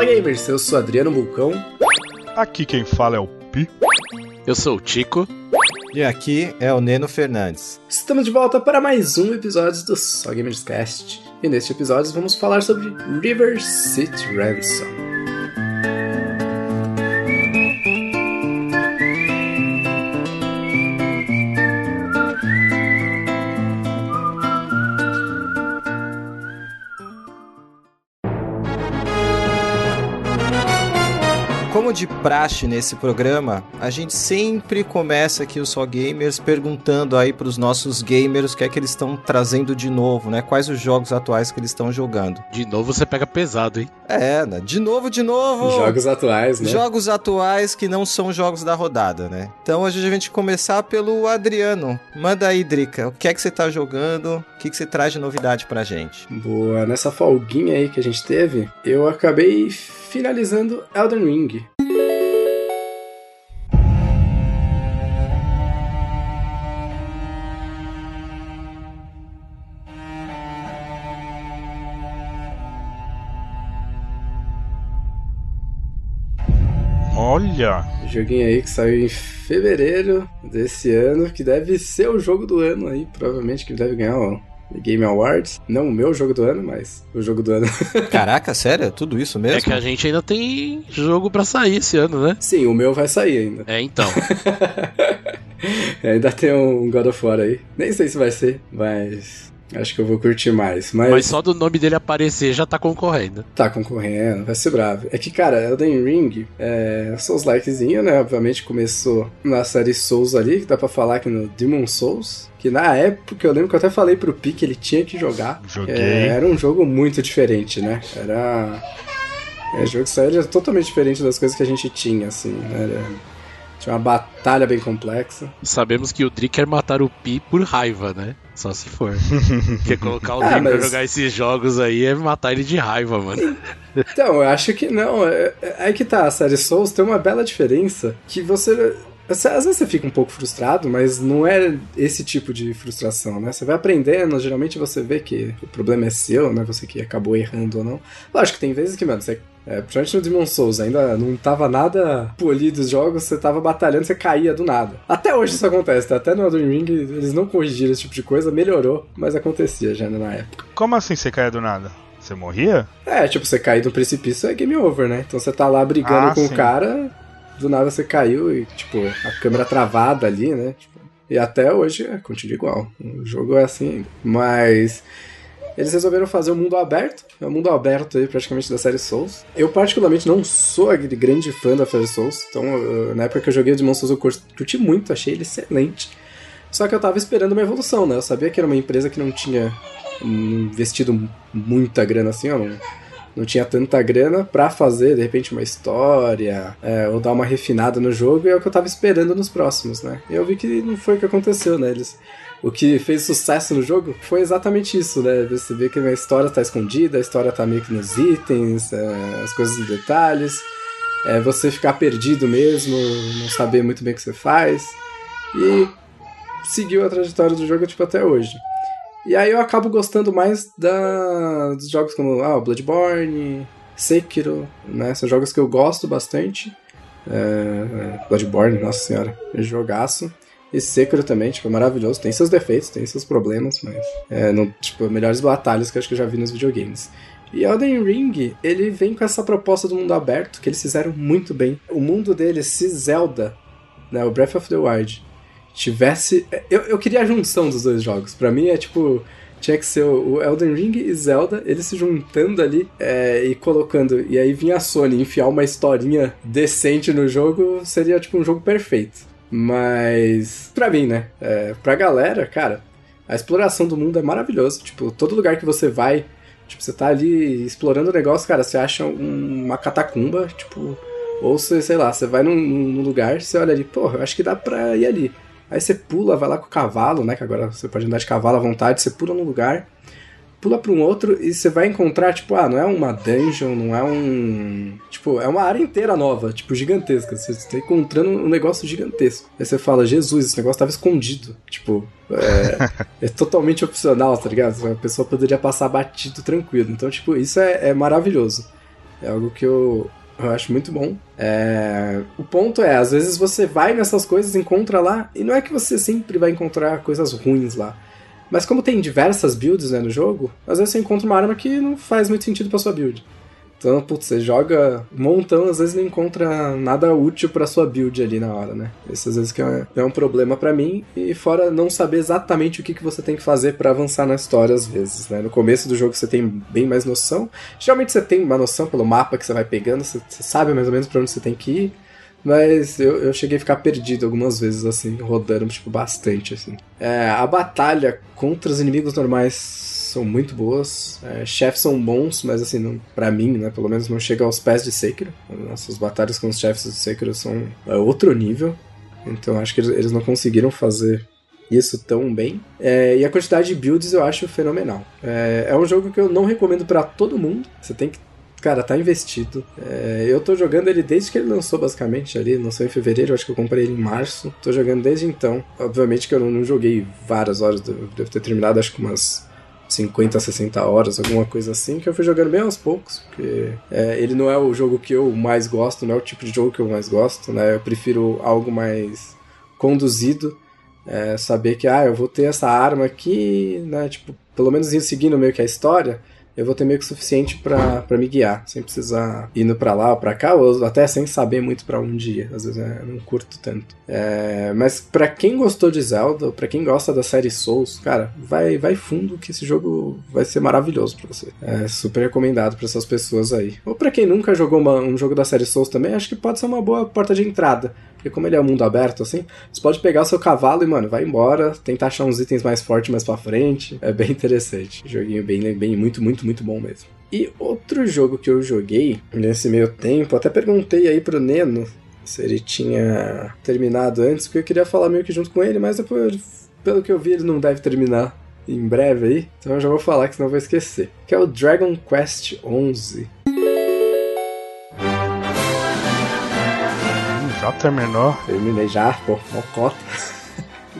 Fala gamers, eu sou Adriano Vulcão. Aqui quem fala é o Pi. Eu sou o Tico. E aqui é o Neno Fernandes. Estamos de volta para mais um episódio do Só Gamers Cast. E neste episódio vamos falar sobre River City Ransom. De praxe nesse programa, a gente sempre começa aqui o Só Gamers perguntando aí para os nossos gamers o que é que eles estão trazendo de novo, né? Quais os jogos atuais que eles estão jogando. De novo você pega pesado, hein? É, né? de novo, de novo. Jogos atuais, né? Jogos atuais que não são jogos da rodada, né? Então hoje a gente começar pelo Adriano. Manda aí, Drica, o que é que você tá jogando? O que, que você traz de novidade pra gente? Boa, nessa folguinha aí que a gente teve, eu acabei finalizando Elden Ring. Olha! Joguinho aí que saiu em fevereiro desse ano, que deve ser o jogo do ano aí, provavelmente que deve ganhar o Game Awards. Não o meu jogo do ano, mas o jogo do ano. Caraca, sério? Tudo isso mesmo? É que a gente ainda tem jogo pra sair esse ano, né? Sim, o meu vai sair ainda. É, então. ainda tem um God of War aí. Nem sei se vai ser, mas Acho que eu vou curtir mais. Mas... mas só do nome dele aparecer já tá concorrendo. Tá concorrendo, vai ser bravo. É que, cara, Elden Ring é Souls likezinho, né? Obviamente começou na série Souls ali, que dá pra falar que no Demon Souls. Que na época eu lembro que eu até falei pro Pi que ele tinha que jogar. Joguei. É, era um jogo muito diferente, né? Era. É, jogo que saiu totalmente diferente das coisas que a gente tinha, assim. Né? Era... Tinha uma batalha bem complexa. Sabemos que o Drick quer matar o Pi por raiva, né? Só se for. Porque colocar o ah, mas... pra jogar esses jogos aí é matar ele de raiva, mano. Então, eu acho que não. É, é aí que tá, a série Souls tem uma bela diferença que você às vezes você fica um pouco frustrado, mas não é esse tipo de frustração, né? Você vai aprendendo, geralmente você vê que o problema é seu, né? Você que acabou errando ou não. Lógico que tem vezes que, mano, você é, principalmente no Demon Souls, ainda não tava nada polido os jogos, você tava batalhando, você caía do nada. Até hoje isso acontece, tá? Até no Elden Ring eles não corrigiram esse tipo de coisa, melhorou, mas acontecia já na época. Como assim você caía do nada? Você morria? É, tipo, você cair do precipício é game over, né? Então você tá lá brigando ah, com sim. o cara, do nada você caiu e, tipo, a câmera travada ali, né? Tipo, e até hoje é, continua igual. O jogo é assim ainda. Mas eles resolveram fazer um mundo aberto, é um mundo aberto aí praticamente da série Souls. Eu particularmente não sou aquele grande fã da série Souls, então eu, na época que eu joguei o Demon Souls eu curti muito, achei ele excelente. Só que eu tava esperando uma evolução, né? Eu sabia que era uma empresa que não tinha investido muita grana assim, ó, não tinha tanta grana para fazer, de repente, uma história, é, ou dar uma refinada no jogo, e é o que eu tava esperando nos próximos, né? E eu vi que não foi o que aconteceu, né? Eles, o que fez sucesso no jogo foi exatamente isso, né? Você vê que a história tá escondida, a história tá meio que nos itens, é, as coisas nos detalhes, é, você ficar perdido mesmo, não saber muito bem o que você faz, e seguiu a trajetória do jogo, tipo, até hoje. E aí eu acabo gostando mais da, dos jogos como ah, Bloodborne, Sekiro, né? São jogos que eu gosto bastante. É, Bloodborne, nossa senhora, é jogaço. E Sekiro também, tipo, é maravilhoso. Tem seus defeitos, tem seus problemas, mas é, no, tipo, melhores batalhas que eu acho que eu já vi nos videogames. E Elden Ring, ele vem com essa proposta do mundo aberto, que eles fizeram muito bem. O mundo deles se Zelda, né, o Breath of the Wild, tivesse. Eu, eu queria a junção dos dois jogos. Para mim é tipo. Tinha que ser o Elden Ring e Zelda, eles se juntando ali é, e colocando. E aí vinha a Sony enfiar uma historinha decente no jogo, seria tipo um jogo perfeito. Mas, pra mim, né? É, pra galera, cara, a exploração do mundo é maravilhoso. Tipo, todo lugar que você vai, tipo, você tá ali explorando o negócio, cara, você acha um, uma catacumba, tipo. Ou você, sei lá, você vai num, num lugar, você olha ali, porra, acho que dá pra ir ali. Aí você pula, vai lá com o cavalo, né? Que agora você pode andar de cavalo à vontade, você pula num lugar, pula para um outro e você vai encontrar, tipo, ah, não é uma dungeon, não é um. Tipo, é uma área inteira nova, tipo, gigantesca. Você está encontrando um negócio gigantesco. Aí você fala, Jesus, esse negócio estava escondido. Tipo, é, é, totalmente opcional, tá ligado? A pessoa poderia passar batido tranquilo. Então, tipo, isso é, é maravilhoso. É algo que eu, eu acho muito bom. É... O ponto é, às vezes você vai nessas coisas, encontra lá, e não é que você sempre vai encontrar coisas ruins lá. Mas como tem diversas builds né, no jogo, às vezes você encontra uma arma que não faz muito sentido pra sua build. Então, putz, você joga um montão, às vezes não encontra nada útil para sua build ali na hora, né? Esse às vezes que é, é um problema para mim. E fora não saber exatamente o que, que você tem que fazer para avançar na história, às vezes, né? No começo do jogo você tem bem mais noção. Geralmente você tem uma noção pelo mapa que você vai pegando, você, você sabe mais ou menos para onde você tem que ir. Mas eu, eu cheguei a ficar perdido algumas vezes, assim, rodando, tipo, bastante, assim. É, a batalha contra os inimigos normais são muito boas. É, chefes são bons, mas assim, não, pra mim, né, pelo menos não chega aos pés de Sekiro. Nossas batalhas com os chefes de Sekiro são é, outro nível. Então acho que eles, eles não conseguiram fazer isso tão bem. É, e a quantidade de builds eu acho fenomenal. É, é um jogo que eu não recomendo para todo mundo. Você tem que Cara, tá investido. É, eu tô jogando ele desde que ele lançou, basicamente, ali. Lançou em fevereiro, acho que eu comprei ele em março. Tô jogando desde então. Obviamente que eu não, não joguei várias horas, devo ter terminado acho que umas 50, 60 horas, alguma coisa assim, que eu fui jogando bem aos poucos, porque é, ele não é o jogo que eu mais gosto, não é o tipo de jogo que eu mais gosto, né? Eu prefiro algo mais conduzido, é, saber que, ah, eu vou ter essa arma aqui, né? Tipo, pelo menos ir seguindo meio que a história, eu vou ter meio que o suficiente para me guiar, sem precisar indo para lá ou para cá, ou até sem saber muito para onde ir. Às vezes eu não curto tanto. É, mas para quem gostou de Zelda, para quem gosta da série Souls, cara, vai, vai fundo que esse jogo vai ser maravilhoso para você. É super recomendado para essas pessoas aí. Ou para quem nunca jogou uma, um jogo da série Souls também, acho que pode ser uma boa porta de entrada. Porque como ele é um mundo aberto, assim, você pode pegar o seu cavalo e, mano, vai embora, tentar achar uns itens mais fortes mais pra frente. É bem interessante. Joguinho bem, bem, muito, muito, muito bom mesmo. E outro jogo que eu joguei nesse meio tempo, até perguntei aí pro Neno se ele tinha terminado antes, porque eu queria falar meio que junto com ele, mas depois, pelo que eu vi, ele não deve terminar em breve aí. Então eu já vou falar que senão eu vou esquecer. Que é o Dragon Quest 11. Já terminou? Terminei já, pô, mocota.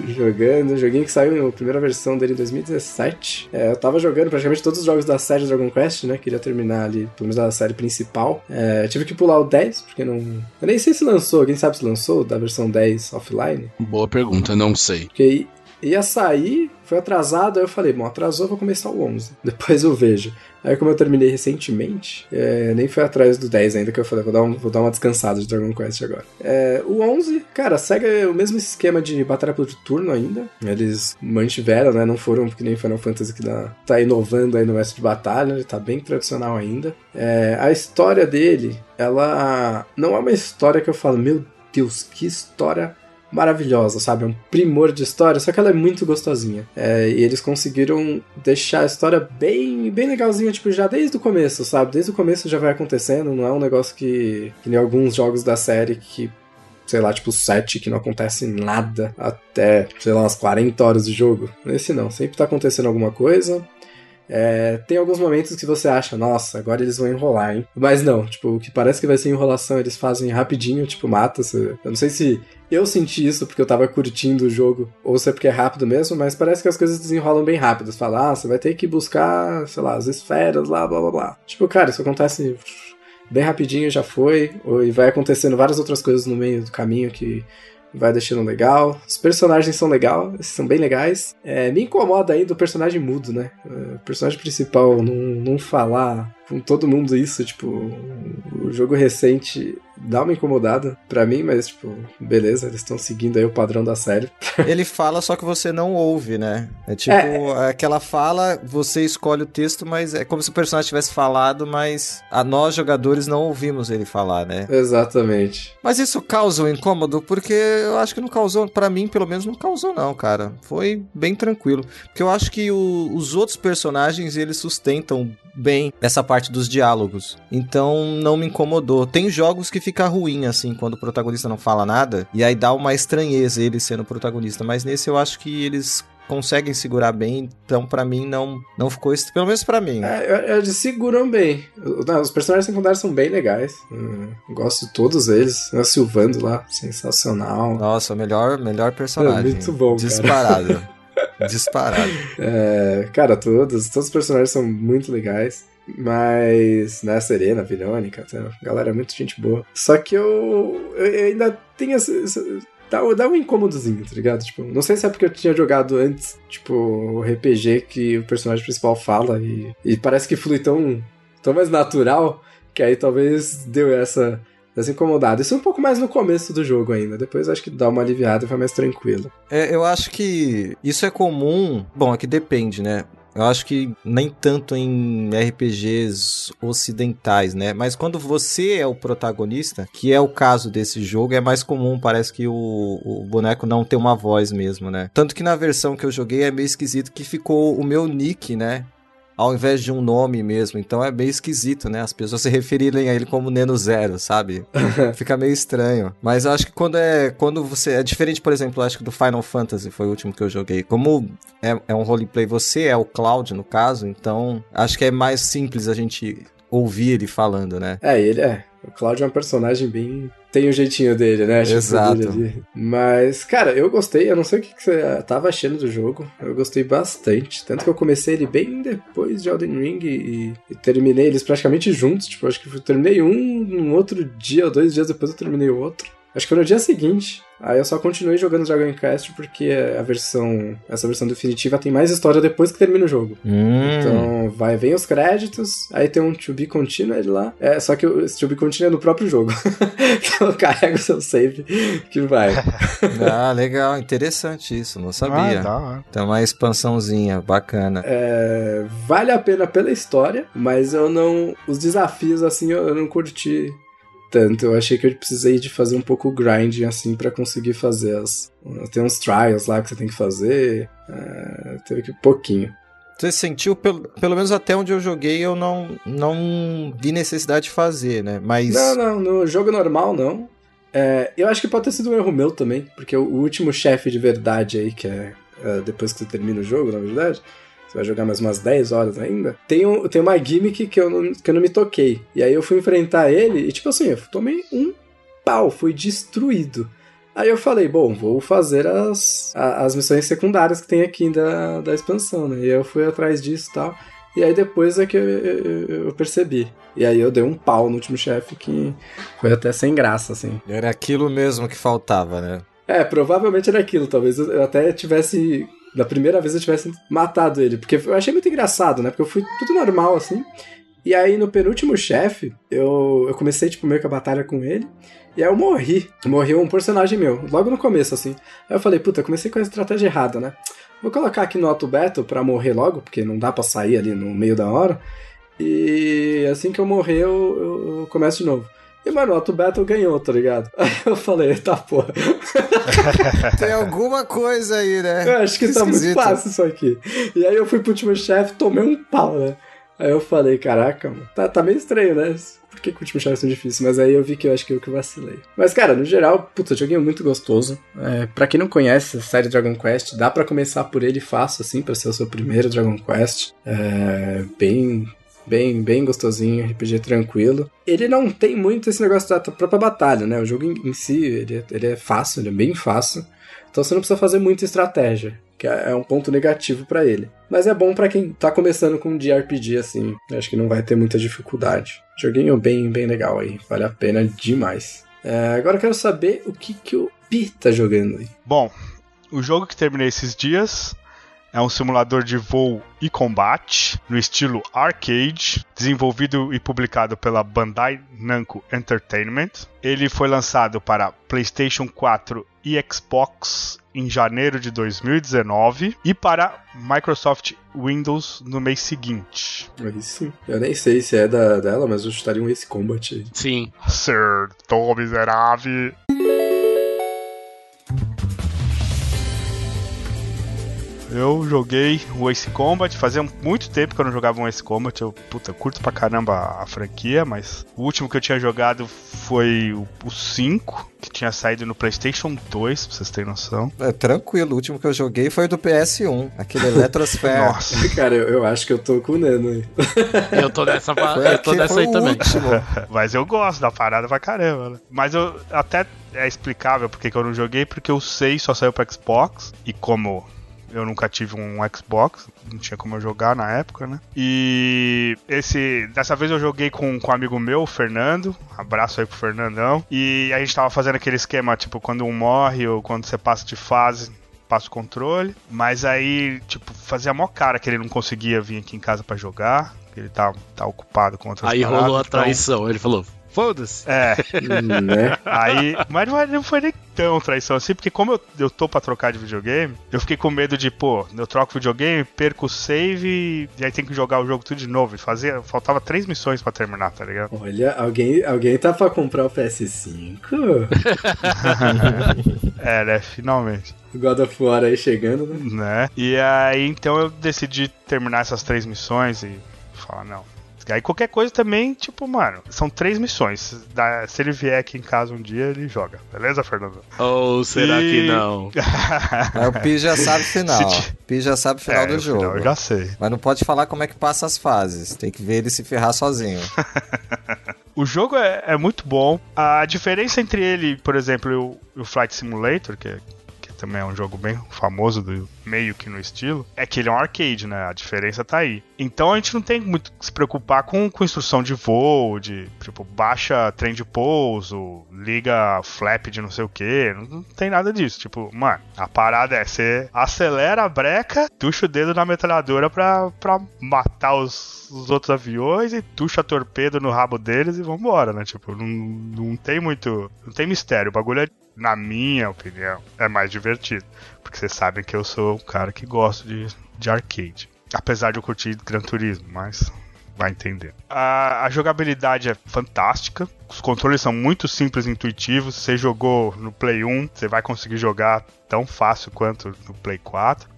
jogando, joguinho que saiu a primeira versão dele em 2017. É, eu tava jogando praticamente todos os jogos da série Dragon Quest, né? Queria terminar ali, pelo menos a série principal. É, tive que pular o 10, porque não. Eu nem sei se lançou, alguém sabe se lançou da versão 10 offline? Boa pergunta, não sei. Porque ia sair, foi atrasado, aí eu falei, bom, atrasou, vou começar o 11. Depois eu vejo. Aí como eu terminei recentemente, é, nem foi atrás do 10 ainda, que eu falei, vou dar, um, vou dar uma descansada de Dragon Quest agora. É, o 11, cara, segue o mesmo esquema de batalha por turno ainda. Eles mantiveram, né, não foram que nem Final Fantasy que dá, tá inovando aí no mestre de batalha, ele tá bem tradicional ainda. É, a história dele, ela não é uma história que eu falo, meu Deus, que história maravilhosa, sabe? É um primor de história, só que ela é muito gostosinha. É, e eles conseguiram deixar a história bem, bem legalzinha, tipo, já desde o começo, sabe? Desde o começo já vai acontecendo, não é um negócio que, que nem alguns jogos da série que sei lá, tipo 7, que não acontece nada até, sei lá, umas 40 horas de jogo. Esse não, sempre tá acontecendo alguma coisa. É, tem alguns momentos que você acha, nossa, agora eles vão enrolar, hein? Mas não, tipo, o que parece que vai ser enrolação, eles fazem rapidinho, tipo, mata. -se. Eu não sei se eu senti isso porque eu tava curtindo o jogo, ou se é porque é rápido mesmo, mas parece que as coisas desenrolam bem rápido. Você fala, ah, você vai ter que buscar, sei lá, as esferas lá, blá blá blá. Tipo, cara, isso acontece bem rapidinho, já foi, e vai acontecendo várias outras coisas no meio do caminho que vai deixando legal. Os personagens são legais, são bem legais. É, me incomoda ainda o personagem mudo, né? É, o personagem principal não, não falar com todo mundo isso, tipo, o jogo recente dá uma incomodada para mim, mas, tipo, beleza, eles estão seguindo aí o padrão da série. Ele fala, só que você não ouve, né? É tipo, é. aquela fala, você escolhe o texto, mas é como se o personagem tivesse falado, mas a nós jogadores não ouvimos ele falar, né? Exatamente. Mas isso causa um incômodo? Porque eu acho que não causou, para mim, pelo menos, não causou, não, cara. Foi bem tranquilo. Porque eu acho que o, os outros personagens, eles sustentam bem essa parte dos diálogos. Então não me incomodou. Tem jogos que fica ruim assim quando o protagonista não fala nada e aí dá uma estranheza ele sendo protagonista, mas nesse eu acho que eles conseguem segurar bem, então para mim não não ficou pelo menos para mim. É, eles seguram bem. Os personagens secundários são bem legais. Hum, gosto de todos eles. O Silvando lá, sensacional. Nossa, melhor melhor personagem. É muito bom, Disparado. Disparado. É, cara, todos, todos os personagens são muito legais. Mas, né, Serena, Verônica, a galera é muito gente boa. Só que eu, eu ainda tenho esse, esse dá, dá um incômodozinho, tá ligado? Tipo, não sei se é porque eu tinha jogado antes, tipo, o RPG que o personagem principal fala e, e parece que flui tão, tão mais natural que aí talvez deu essa, essa incomodada. Isso é um pouco mais no começo do jogo ainda. Depois acho que dá uma aliviada e vai mais tranquilo. É, eu acho que isso é comum. Bom, aqui depende, né? Eu acho que nem tanto em RPGs ocidentais, né? Mas quando você é o protagonista, que é o caso desse jogo, é mais comum, parece que o, o boneco não tem uma voz mesmo, né? Tanto que na versão que eu joguei é meio esquisito que ficou o meu nick, né? Ao invés de um nome mesmo. Então é meio esquisito, né? As pessoas se referirem a ele como Neno Zero, sabe? Fica meio estranho. Mas eu acho que quando é. Quando você. É diferente, por exemplo, acho que do Final Fantasy foi o último que eu joguei. Como é, é um roleplay, você é o Cloud, no caso, então acho que é mais simples a gente ouvir ele falando, né? É, ele é. O Cloud é um personagem bem. Tem o um jeitinho dele, né? Tipo, Exato. Mas, cara, eu gostei. Eu não sei o que você tava achando do jogo. Eu gostei bastante. Tanto que eu comecei ele bem depois de Elden Ring e, e terminei eles praticamente juntos. Tipo, acho que eu terminei um, um outro dia ou dois dias depois eu terminei o outro. Acho que foi no dia seguinte. Aí eu só continuei jogando Dragon Quest porque a versão, essa versão definitiva tem mais história depois que termina o jogo. Hum. Então, vai, vem os créditos, aí tem um to be continued lá. É, só que esse to be continued é no próprio jogo. então carrega o seu save que vai. ah, legal, interessante isso, não sabia. Ah, Então uma expansãozinha bacana. É, vale a pena pela história, mas eu não os desafios assim eu, eu não curti tanto. Eu achei que eu precisei de fazer um pouco grind, assim, para conseguir fazer as. Tem uns trials lá que você tem que fazer. Uh, teve que pouquinho. Você sentiu, pelo, pelo menos até onde eu joguei, eu não, não vi necessidade de fazer, né? Mas. Não, não, no jogo normal não. É, eu acho que pode ter sido um erro meu também, porque o, último chefe de verdade aí, que é, é depois que você termina o jogo, na verdade, você vai jogar mais umas 10 horas ainda, tem, um, tem uma gimmick que eu, não, que eu não me toquei. E aí eu fui enfrentar ele e, tipo assim, eu tomei um pau, fui destruído. Aí eu falei, bom, vou fazer as, as missões secundárias que tem aqui da, da expansão, né? E eu fui atrás disso e tal. E aí depois é que eu, eu, eu, percebi. E aí eu dei um pau no último chefe que foi até sem graça, assim. Era aquilo mesmo que faltava, né? É, provavelmente era aquilo. Talvez eu até tivesse da primeira vez eu tivesse matado ele. Porque eu achei muito engraçado, né? Porque eu fui tudo normal, assim. E aí, no penúltimo chefe, eu, eu comecei, tipo, meio que a batalha com ele. E aí eu morri. Morreu um personagem meu, logo no começo, assim. Aí eu falei, puta, comecei com a estratégia errada, né? Vou colocar aqui no auto battle pra morrer logo, porque não dá pra sair ali no meio da hora. E assim que eu morrer, eu, eu começo de novo. E, mano, o Auto Battle ganhou, tá ligado? Aí eu falei, tá porra. Tem alguma coisa aí, né? Eu acho que, que tá esquisito. muito fácil isso aqui. E aí eu fui pro último chefe, tomei um pau, né? Aí eu falei, caraca, mano, tá, tá meio estranho, né? Por que, que o último chefe é tão difícil? Mas aí eu vi que eu acho que eu que vacilei. Mas, cara, no geral, puta, joguinho muito gostoso. É, pra quem não conhece a série Dragon Quest, dá para começar por ele fácil, assim, pra ser o seu primeiro Dragon Quest. É, bem bem, bem gostosinho, RPG tranquilo. Ele não tem muito esse negócio da própria batalha, né? O jogo em, si, ele, é, ele é fácil, ele é bem fácil. Então você não precisa fazer muita estratégia, que é, é um ponto negativo para ele. Mas é bom para quem tá começando com um JRPG assim. Acho que não vai ter muita dificuldade. Joguinho bem, bem legal aí, vale a pena demais. É, agora eu quero saber o que, que o Pi tá jogando aí. Bom, o jogo que terminei esses dias é um simulador de voo e combate no estilo arcade, desenvolvido e publicado pela Bandai Namco Entertainment. Ele foi lançado para PlayStation 4 e Xbox em janeiro de 2019 e para Microsoft Windows no mês seguinte. Aí sim. Eu nem sei se é da, dela, mas eu chutaria um Ace Combat aí. Sim. Acertou, miserável. Eu joguei o Ace Combat, fazia muito tempo que eu não jogava um Ace Combat. Eu, puta, curto pra caramba a franquia, mas o último que eu tinha jogado foi o, 5, que tinha saído no PlayStation 2, pra vocês terem noção. É tranquilo, o último que eu joguei foi do PS1, aquele Electrosphere. Nossa. Cara, eu, eu, acho que eu tô com o Nano aí. eu tô nessa, eu tô nessa aí também. mas eu gosto da parada pra caramba, né? Mas eu até é explicável porque que eu não joguei, porque o 6 só saiu pra Xbox, e como eu nunca tive um Xbox, não tinha como eu jogar na época, né? E esse. Dessa vez eu joguei com, com um amigo meu, o Fernando. Abraço aí pro Fernandão. E a gente tava fazendo aquele esquema, tipo, quando um morre ou quando você passa de fase, passa o controle. Mas aí, tipo, fazia mó cara que ele não conseguia vir aqui em casa para jogar. Que ele tá, tá ocupado com outras Aí paradas, rolou a então- traição. Ele falou: foda-se. É, né? aí. Mas não, é- não foi nem tão traição assim, porque como eu, eu tô pra trocar de videogame, eu fiquei com medo de, pô, eu troco videogame, perco o save e aí tem que jogar o jogo tudo de novo. E fazia. Faltava três missões pra terminar, tá ligado? Olha, alguém, alguém tá pra comprar o PS5? É, né? Finalmente. God of War aí chegando, né? Né? E aí então eu decidi terminar essas três missões e falar, não. Aí qualquer coisa também, tipo, mano, são três missões. Se ele vier aqui em casa um dia, ele joga. Beleza, Fernando? Ou será E- que não? Aí o Pi já sabe o final. Se O Pi já sabe o final É, do no jogo. final eu já sei. Mas não pode falar como é que passa as fases. Tem que ver ele se ferrar sozinho. O jogo é, é muito bom. A diferença entre ele, por exemplo, e o, o Flight Simulator, que, que também é um jogo bem famoso, do, meio que no estilo, é que ele é um arcade, né? A diferença tá aí. Então a gente não tem muito que se preocupar com, com instrução de voo, de tipo, baixa trem de pouso, liga flap de não sei o que. Não, não tem nada disso. Tipo, mano, a parada é você acelera a breca, tuxa o dedo na metralhadora pra, pra matar os, os outros aviões e tuxa torpedo no rabo deles e vambora, né? Tipo, não, não tem muito. Não tem mistério. O bagulho é, na minha opinião, é mais divertido. Porque vocês sabem que eu sou um cara que gosta de, de arcade. Apesar de eu curtir Gran Turismo, mas vai entender. A, a jogabilidade é fantástica. Os controles são muito simples e intuitivos. Você jogou no Play 1, você vai conseguir jogar tão fácil quanto no Play 4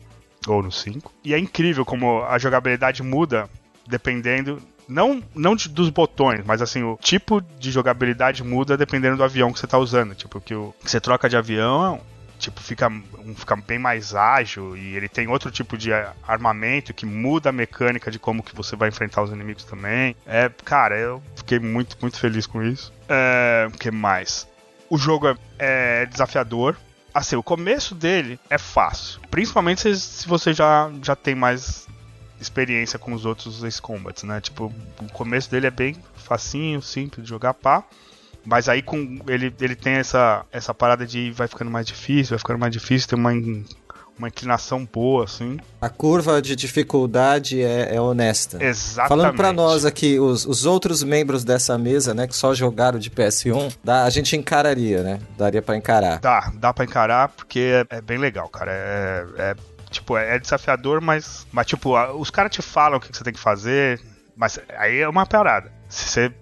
ou no 5. E é incrível como a jogabilidade muda dependendo não, não dos botões, mas assim, o tipo de jogabilidade muda dependendo do avião que você tá usando. Tipo, que, o, que você troca de avião, tipo, fica, um fica bem mais ágil e ele tem outro tipo de armamento que muda a mecânica de como que você vai enfrentar os inimigos também. É, cara, eu fiquei muito, muito feliz com isso. É, o que mais? O jogo é, é desafiador. Assim, o começo dele é fácil. Principalmente se, se você já, já tem mais experiência com os outros Ace Combats, né? Tipo, o começo dele é bem facinho, simples de jogar pá. Mas aí com ele, ele tem essa, essa parada de vai ficando mais difícil, vai ficando mais difícil, tem uma, uma inclinação boa, assim. A curva de dificuldade é, é honesta. Exatamente. Falando pra nós aqui, os, os outros membros dessa mesa, né, que só jogaram de PS1, dá, a gente encararia, né? Daria pra encarar. Dá, dá pra encarar porque é, é bem legal, cara. É, é, tipo, é desafiador, mas, mas tipo, os caras te falam o que que você tem que fazer, mas aí é uma parada. Se você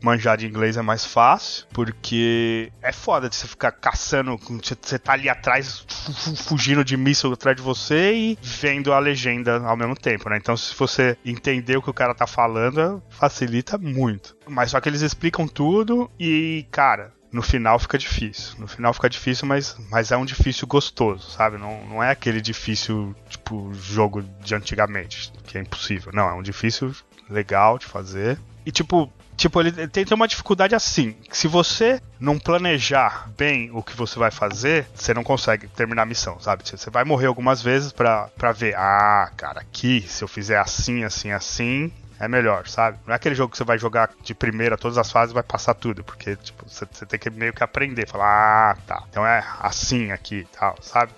manjar de inglês é mais fácil, porque é foda de você ficar caçando, você tá ali atrás, fu- fu- fugindo de míssil atrás de você e vendo a legenda ao mesmo tempo, né? Então, se você entender o que o cara tá falando, facilita muito. Mas só que eles explicam tudo e, cara, no final fica difícil. No final fica difícil, mas, mas é um difícil gostoso, sabe? Não, não é aquele difícil, tipo, jogo de antigamente, que é impossível. Não, é um difícil legal de fazer. E, tipo, tipo ele tem, tem uma dificuldade assim. Se você não planejar bem o que você vai fazer, você não consegue terminar a missão, sabe? Você você vai morrer algumas vezes pra, pra ver, ah, cara, aqui, se eu fizer assim, assim, assim, é melhor, sabe? Não é aquele jogo que você vai jogar de primeira todas as fases e vai passar tudo, porque tipo, você, você tem que meio que aprender, falar, ah, tá, então é assim aqui e tal, sabe?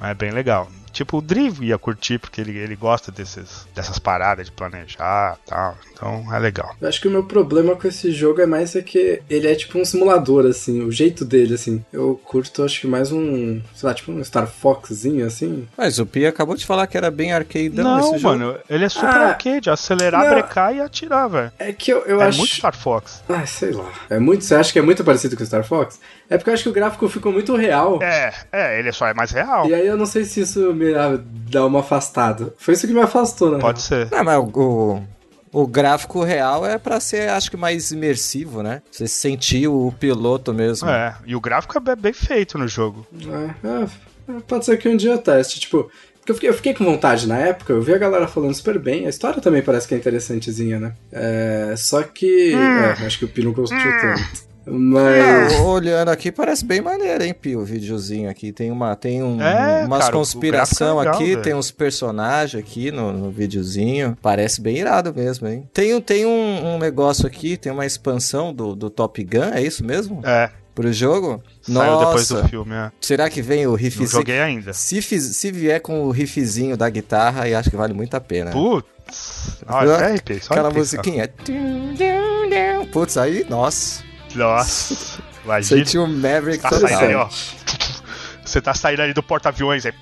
É bem legal. Tipo, o Driv ia curtir, porque ele, ele gosta desses, dessas paradas de planejar e tal. Então é legal. Eu acho que o meu problema com esse jogo é mais é que ele é tipo um simulador, assim, o jeito dele, assim. Eu curto, acho que mais um, sei lá, tipo um Star Foxzinho, assim. Mas o Pi acabou de falar que era bem arcadeão Não, esse jogo. mano, ele é super Ah, arcade, acelerar, não. brecar e atirar, velho. É que eu, eu É acho. muito Star Fox. Ah, sei lá. É muito. Você acha que é muito parecido com o Star Fox? É porque eu acho que o gráfico ficou muito real. É, é, ele só é mais real. E aí eu não sei se isso me dá uma afastada. Foi isso que me afastou, né? Pode ser. Não, mas o, o, gráfico real é pra ser, acho que, mais imersivo, né? Você sentir o piloto mesmo. É, e o gráfico é bem feito no jogo. É, é, pode ser que um dia eu teste. Tipo, porque eu fiquei, eu fiquei com vontade na época, eu vi a galera falando super bem. A história também parece que é interessantezinha, né? É, só que. É, acho que o Pi não gostou tanto. Mas. É, olhando aqui, parece bem maneiro, hein, Pio? O videozinho aqui. Tem uma. Tem um, é, umas cara, conspiração é legal, aqui, véio. tem uns personagens aqui no, no videozinho. Parece bem irado mesmo, hein? Tem, tem um, um negócio aqui, tem uma expansão do, do Top Gun, é isso mesmo? É pro jogo? Saiu Nossa. depois do filme, é. Será que vem o riffzinho? Não joguei ainda. Se, se vier com o riffzinho da guitarra, aí acho que vale muito a pena. Putz. Olha, é RP, só Aquela musiquinha. Putz, aí, nossa. Nossa. Imagina. Senti um Maverick tá saindo aí, ó. Você tá saindo ali do porta-aviões aí.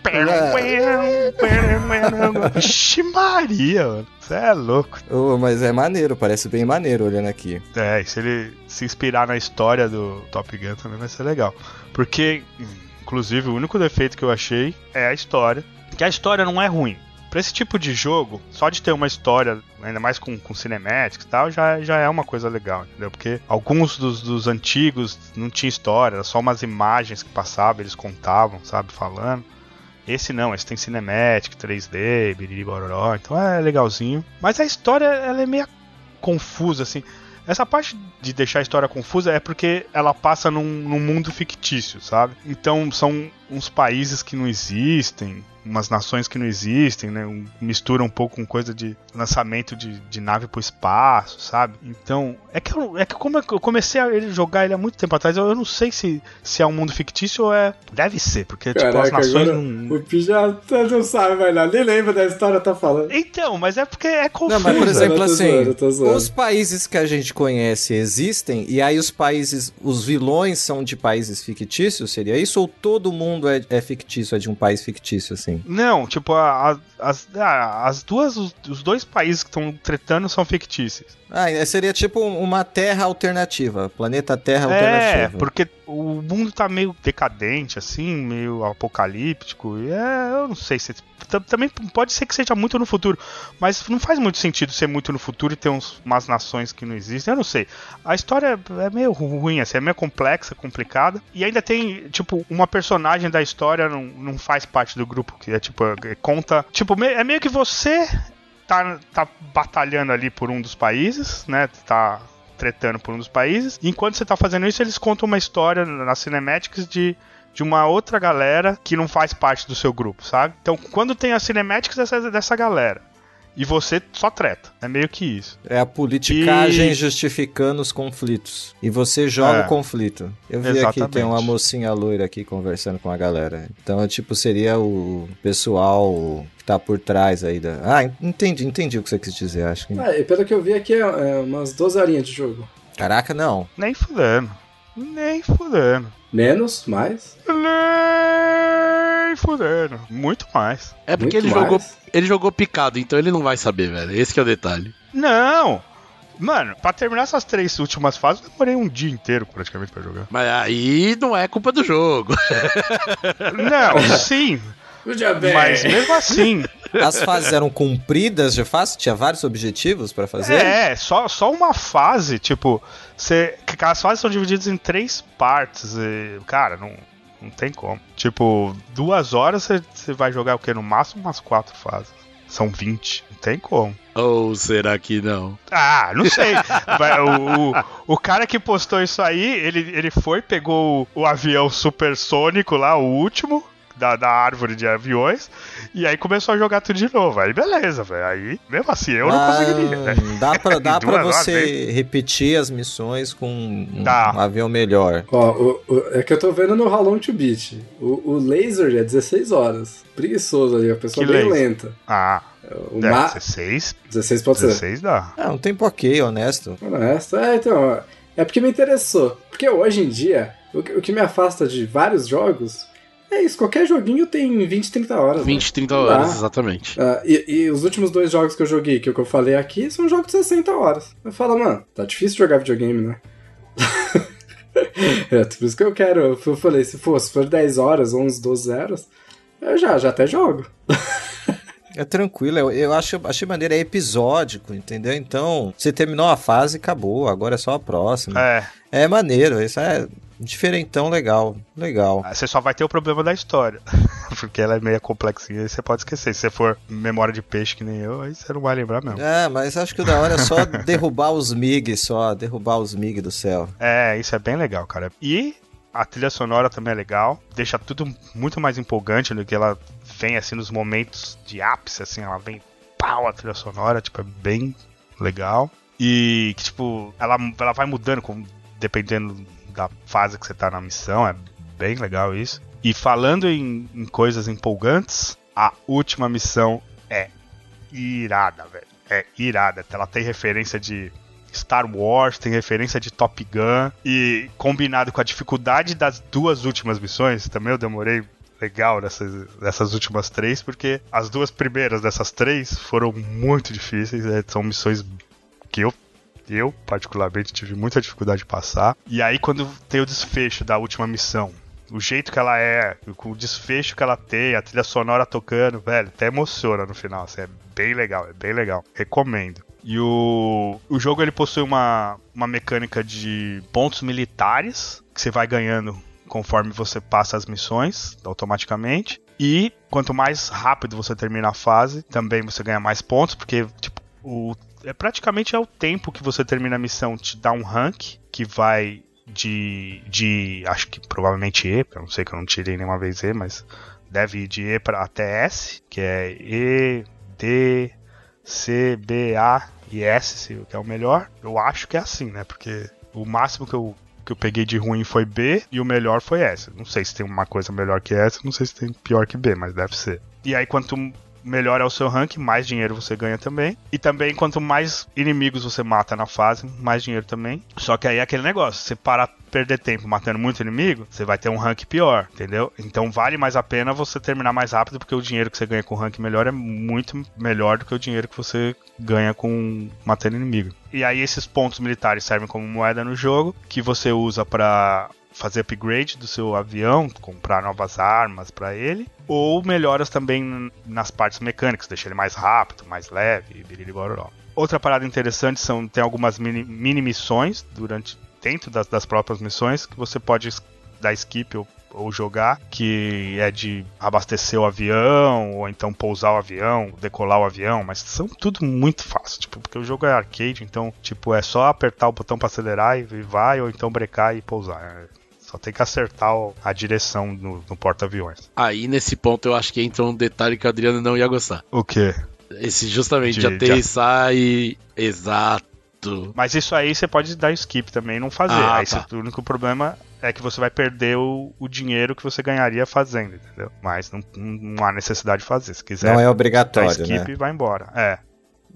Ixi, Maria, mano. Você é louco. Oh, mas é maneiro, parece bem maneiro olhando aqui. É, e se ele se inspirar na história do Top Gun também vai ser legal. Porque, inclusive, o único defeito que eu achei é a história. Que a história não é ruim. Pra esse tipo de jogo, só de ter uma história, ainda mais com, com cinematics e tal, já, já é uma coisa legal, entendeu? Porque alguns dos, dos antigos não tinha história, era só umas imagens que passavam, eles contavam, sabe, falando. Esse não, esse tem cinematic, 3D, biriri bororó, então é legalzinho. Mas a história, ela é meio confusa, assim. Essa parte de deixar a história confusa é porque ela passa num, num mundo fictício, sabe? Então são uns países que não existem, umas nações que não existem, né? Um, mistura um pouco com coisa de lançamento de, de nave pro espaço, sabe? Então, é que, eu, é que como eu comecei a jogar ele há muito tempo atrás, eu, eu não sei se, se é um mundo fictício ou é. Deve ser, porque Caraca, tipo, as nações não. O Pi já não sabe mais nada, nem lembra da história, tá falando. Então, mas é porque é confuso. Não, mas por exemplo, assim, zoando, os países que a gente conhece existem, e aí os países, os vilões são de países fictícios, seria isso? Ou todo mundo é, é fictício, é de um país fictício, assim? Não, tipo, a, a, as, a, as duas, os, os, dois países que estão tretando são fictícios. Ah, seria tipo uma terra alternativa, planeta Terra é, alternativa. É, porque o mundo tá meio decadente, assim, meio apocalíptico. E é, eu não sei se. Também pode ser que seja muito no futuro, mas não faz muito sentido ser muito no futuro e ter uns, umas nações que não existem. Eu não sei. A história é meio ruim, assim, é meio complexa, complicada. E ainda tem, tipo, uma personagem da história não, não faz parte do grupo, que é tipo, é, conta. Tipo, é meio que você tá, tá batalhando ali por um dos países, né? Tá tretando por um dos países. Enquanto você tá fazendo isso, eles contam uma história nas cinematics de de uma outra galera que não faz parte do seu grupo, sabe? Então, quando tem as cinematics dessa, dessa galera e você só treta. É meio que isso. É a politicagem e... justificando os conflitos. E você joga é. o conflito. Eu vi Exatamente. aqui, tem uma mocinha loira aqui conversando com a galera. Então, tipo, seria o pessoal que tá por trás aí da. Ah, entendi, entendi o que você quis dizer, acho que. E pelo que eu vi aqui, é, é umas 12 horinhas de jogo. Caraca, não. Nem fudendo. Nem fudendo. Menos? Mais? Nem fudendo. Muito mais. É porque ele jogou, ele jogou picado, então ele não vai saber, velho. Esse é o detalhe. Não! Mano, pra terminar essas três últimas fases, eu demorei um dia inteiro praticamente pra jogar. Mas aí não é culpa do jogo. não, sim. Mas mesmo assim. As fases eram cumpridas de fase? Tinha vários objetivos para fazer? É, só, só uma fase, tipo, você, as fases são divididas em três partes. E, cara, não, não tem como. Tipo, duas horas você, você vai jogar o que? No máximo umas quatro fases. São 20. Não tem como. Ou será que não? Ah, não sei. o, o, o, cara que postou isso aí, ele, ele foi, pegou o, o avião supersônico lá, o último, da, da árvore de aviões. E aí começou a jogar tudo de novo. Aí beleza, velho. Aí, mesmo assim, eu não ah, conseguiria, né? Dá pra, dá pra você repetir as missões com um, um avião melhor. Ó, o, o, é que eu tô vendo no How Long to Beat. O, o laser é 16 horas. Preguiçoso ali, a pessoa que bem laser? lenta. Ah. O é, ma... 16? 16 pode 16 ser. 16 dá. É, um tempo ok, honesto. Honesto. É, então, é porque me interessou. Porque hoje em dia, o que, o que me afasta de vários jogos é isso, qualquer joguinho tem 20, 30 horas. 20, né? 30 horas, exatamente. Uh, e, e, os últimos dois jogos que eu joguei, que, é o que eu falei aqui, são jogos de 60 horas. Eu falo, mano, tá difícil jogar videogame, né? é, por isso que eu quero. Eu falei, se for, se for 10 horas, 11, 12 horas, eu já, já até jogo. É tranquilo, eu, eu acho, achei maneiro, é episódico, entendeu? Então, você terminou a fase, acabou, agora é só a próxima. É. É maneiro, isso é Diferentão, legal, legal. Ah, você só vai ter o problema da história, porque ela é meio complexinha e você pode esquecer. Se você for memória de peixe que nem eu, aí você não vai lembrar mesmo. É, mas acho que o da hora é só derrubar os MIG, só derrubar os MIG do céu. É, isso é bem legal, cara. E a trilha sonora também é legal, deixa tudo muito mais empolgante do que ela vem assim nos momentos de ápice, assim, ela vem pau a trilha sonora, tipo, é bem legal. E que, tipo, ela, ela vai mudando com, dependendo da fase que você tá na missão, é bem legal isso. E falando em, em coisas empolgantes, a última missão é irada, velho. É irada. Ela tem referência de Star Wars, tem referência de Top Gun. E combinado com a dificuldade das duas últimas missões, também eu demorei legal nessas, nessas últimas três, porque as duas primeiras dessas três foram muito difíceis. Né? São missões que eu eu, particularmente, tive muita dificuldade de passar. E aí, quando tem o desfecho da última missão, o jeito que ela é, o desfecho que ela tem, a trilha sonora tocando, velho, até emociona no final. Assim, é bem legal, é bem legal. Recomendo. E o, o jogo ele possui uma, uma mecânica de pontos militares que você vai ganhando conforme você passa as missões automaticamente. E quanto mais rápido você termina a fase, também você ganha mais pontos, porque tipo, o é praticamente é o tempo que você termina a missão te dá um rank que vai de de acho que provavelmente E, eu não sei que eu não tirei nenhuma vez E, mas deve ir de E para até S, que é E, D, C, B, A e S, que é o melhor. Eu acho que é assim, né? Porque o máximo que eu que eu peguei de ruim foi B e o melhor foi S. Não sei se tem uma coisa melhor que S, não sei se tem pior que B, mas deve ser. E aí, quanto melhor é o seu rank, mais dinheiro você ganha também. E também, quanto mais inimigos você mata na fase, mais dinheiro também. Só que aí é aquele negócio: você parar perder tempo matando muito inimigo, você vai ter um rank pior, entendeu? Então vale mais a pena você terminar mais rápido, porque o dinheiro que você ganha com rank melhor é muito melhor do que o dinheiro que você ganha com matando inimigo. E aí esses pontos militares servem como moeda no jogo, que você usa para fazer upgrade do seu avião, comprar novas armas para ele, ou melhoras também nas partes mecânicas, deixar ele mais rápido, mais leve, biriri bororó. Outra parada interessante são tem algumas mini, mini missões durante dentro das, das, próprias missões que você pode dar skip ou, ou, jogar, que é de abastecer o avião, ou então pousar o avião, decolar o avião, mas são tudo muito fácil, tipo, porque o jogo é arcade, então, tipo, é só apertar o botão para acelerar e vai, ou então brecar e pousar. Só tem que acertar a direção no, no porta-aviões. Aí, nesse ponto, eu acho que entra um detalhe que o Adriano não ia gostar. O quê? Esse justamente de, aterrissar de... e. Exato. Mas isso aí você pode dar skip também e não fazer. Ah, aí tá. o único problema é que você vai perder o, o, dinheiro que você ganharia fazendo, entendeu? Mas não, não há necessidade de fazer. Se quiser. Não é obrigatório. Dar skip né? vai embora. É.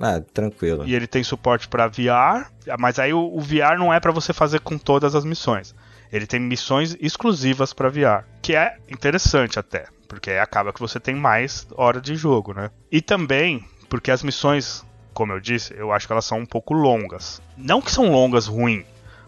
Ah, tranquilo. E ele tem suporte para VR, mas aí o, o VR não é para você fazer com todas as missões. Ele tem missões exclusivas para VR, que é interessante até, porque acaba que você tem mais hora de jogo, né? E também porque as missões, como eu disse, eu acho que elas são um pouco longas. Não que são longas ruim,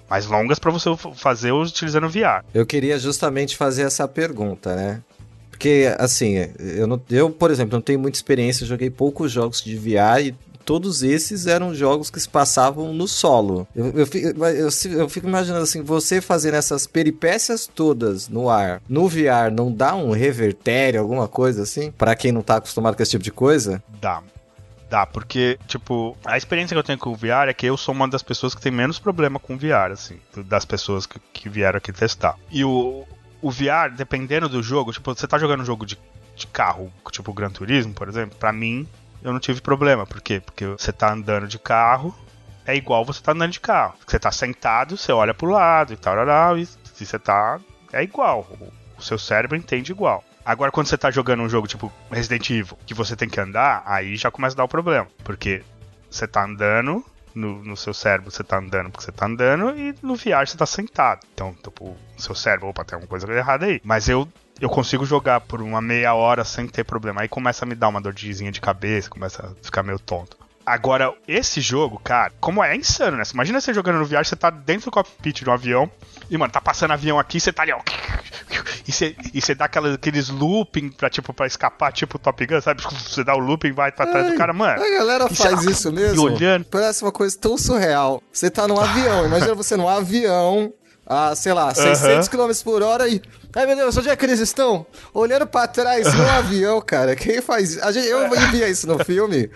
mas longas para você fazer utilizando VR. Eu queria justamente fazer essa pergunta, né? Porque, assim, eu, não, eu, por exemplo, não tenho muita experiência, joguei poucos jogos de VR e todos esses eram jogos que se passavam no solo. Eu, eu, eu, eu, fico imaginando assim, você fazendo essas peripécias todas no ar, no VR, não dá um revertério, alguma coisa assim? para quem não tá acostumado com esse tipo de coisa? Dá. Dá, porque, tipo, a experiência que eu tenho com o VR é que eu sou uma das pessoas que tem menos problema com o VR, assim, das pessoas que, que vieram aqui testar. E o, o VR, dependendo do jogo, tipo, você tá jogando um jogo de, de carro, tipo Gran Turismo, por exemplo, para mim eu não tive problema. Por quê? Porque você tá andando de carro, é igual você tá andando de carro. Você tá sentado, você olha pro lado e tal, e se você tá. É igual. O seu cérebro entende igual. Agora, quando você tá jogando um jogo tipo Resident Evil, que você tem que andar, aí já começa a dar o problema. Porque você tá andando, no, no, seu cérebro você tá andando porque você tá andando, e no VR você tá sentado. Então, tipo, o seu cérebro, opa, tem alguma coisa errada aí. Mas eu eu consigo jogar por uma meia hora sem ter problema. Aí começa a me dar uma dorzinha de cabeça, começa a ficar meio tonto. Agora, esse jogo, cara, como é, é insano, né? Imagina você jogando no VR, você tá dentro do cockpit de um avião e, mano, tá passando avião aqui, você tá ali, ó. E você, e você dá aquela, aqueles looping pra, tipo, pra escapar, tipo Top Gun, sabe? Você dá o looping vai pra trás do cara, mano. A galera faz isso mesmo. Olhando. Parece uma coisa tão surreal. Você tá num avião, imagina você num avião a, sei lá, 600 km por hora e. Ai meu Deus, onde é que eles estão? Olhando pra trás no avião, cara. Quem faz. A gente, eu via isso no filme.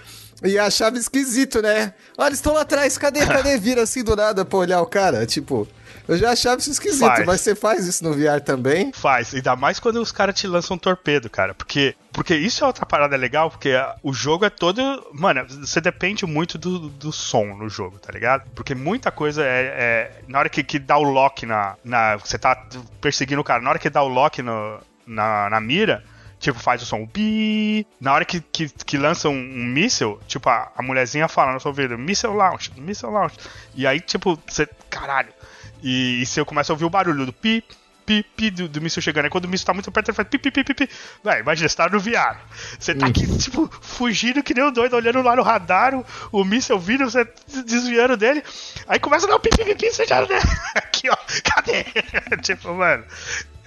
E achava esquisito, né? Olha, eles estão lá atrás, cadê, cadê? Vira assim do nada pra olhar o cara. Tipo, eu já achava isso esquisito, faz. mas você faz isso no VR também? Faz, ainda mais quando os caras te lançam um torpedo, cara. Porque, porque isso é outra parada legal, porque o jogo é todo. Mano, você depende muito do, do som no jogo, tá ligado? Porque muita coisa é. é na hora que, que dá o lock na, na. Você tá perseguindo o cara, na hora que dá o lock no, na, na mira tipo, faz o som bi. Na hora que, que, que lança um, um míssil, tipo, a, a mulherzinha fala no seu ouvido, míssil launch, míssil launch. E aí, tipo, você, caralho, e, e se eu começo a ouvir o barulho do pi, pi, pi do, do míssil chegando, aí quando o míssil tá muito perto, ele faz pi, pi, pi, pi, pi. Vai, imagina, você tá no VR. Você tá aqui, tipo, fugindo que nem um doido, olhando lá no radar, o, o míssil vindo, você desviando dele. Aí começa a dar um pi, pi, pi, pi, você já. Né? Aqui, ó, cadê? tipo, mano.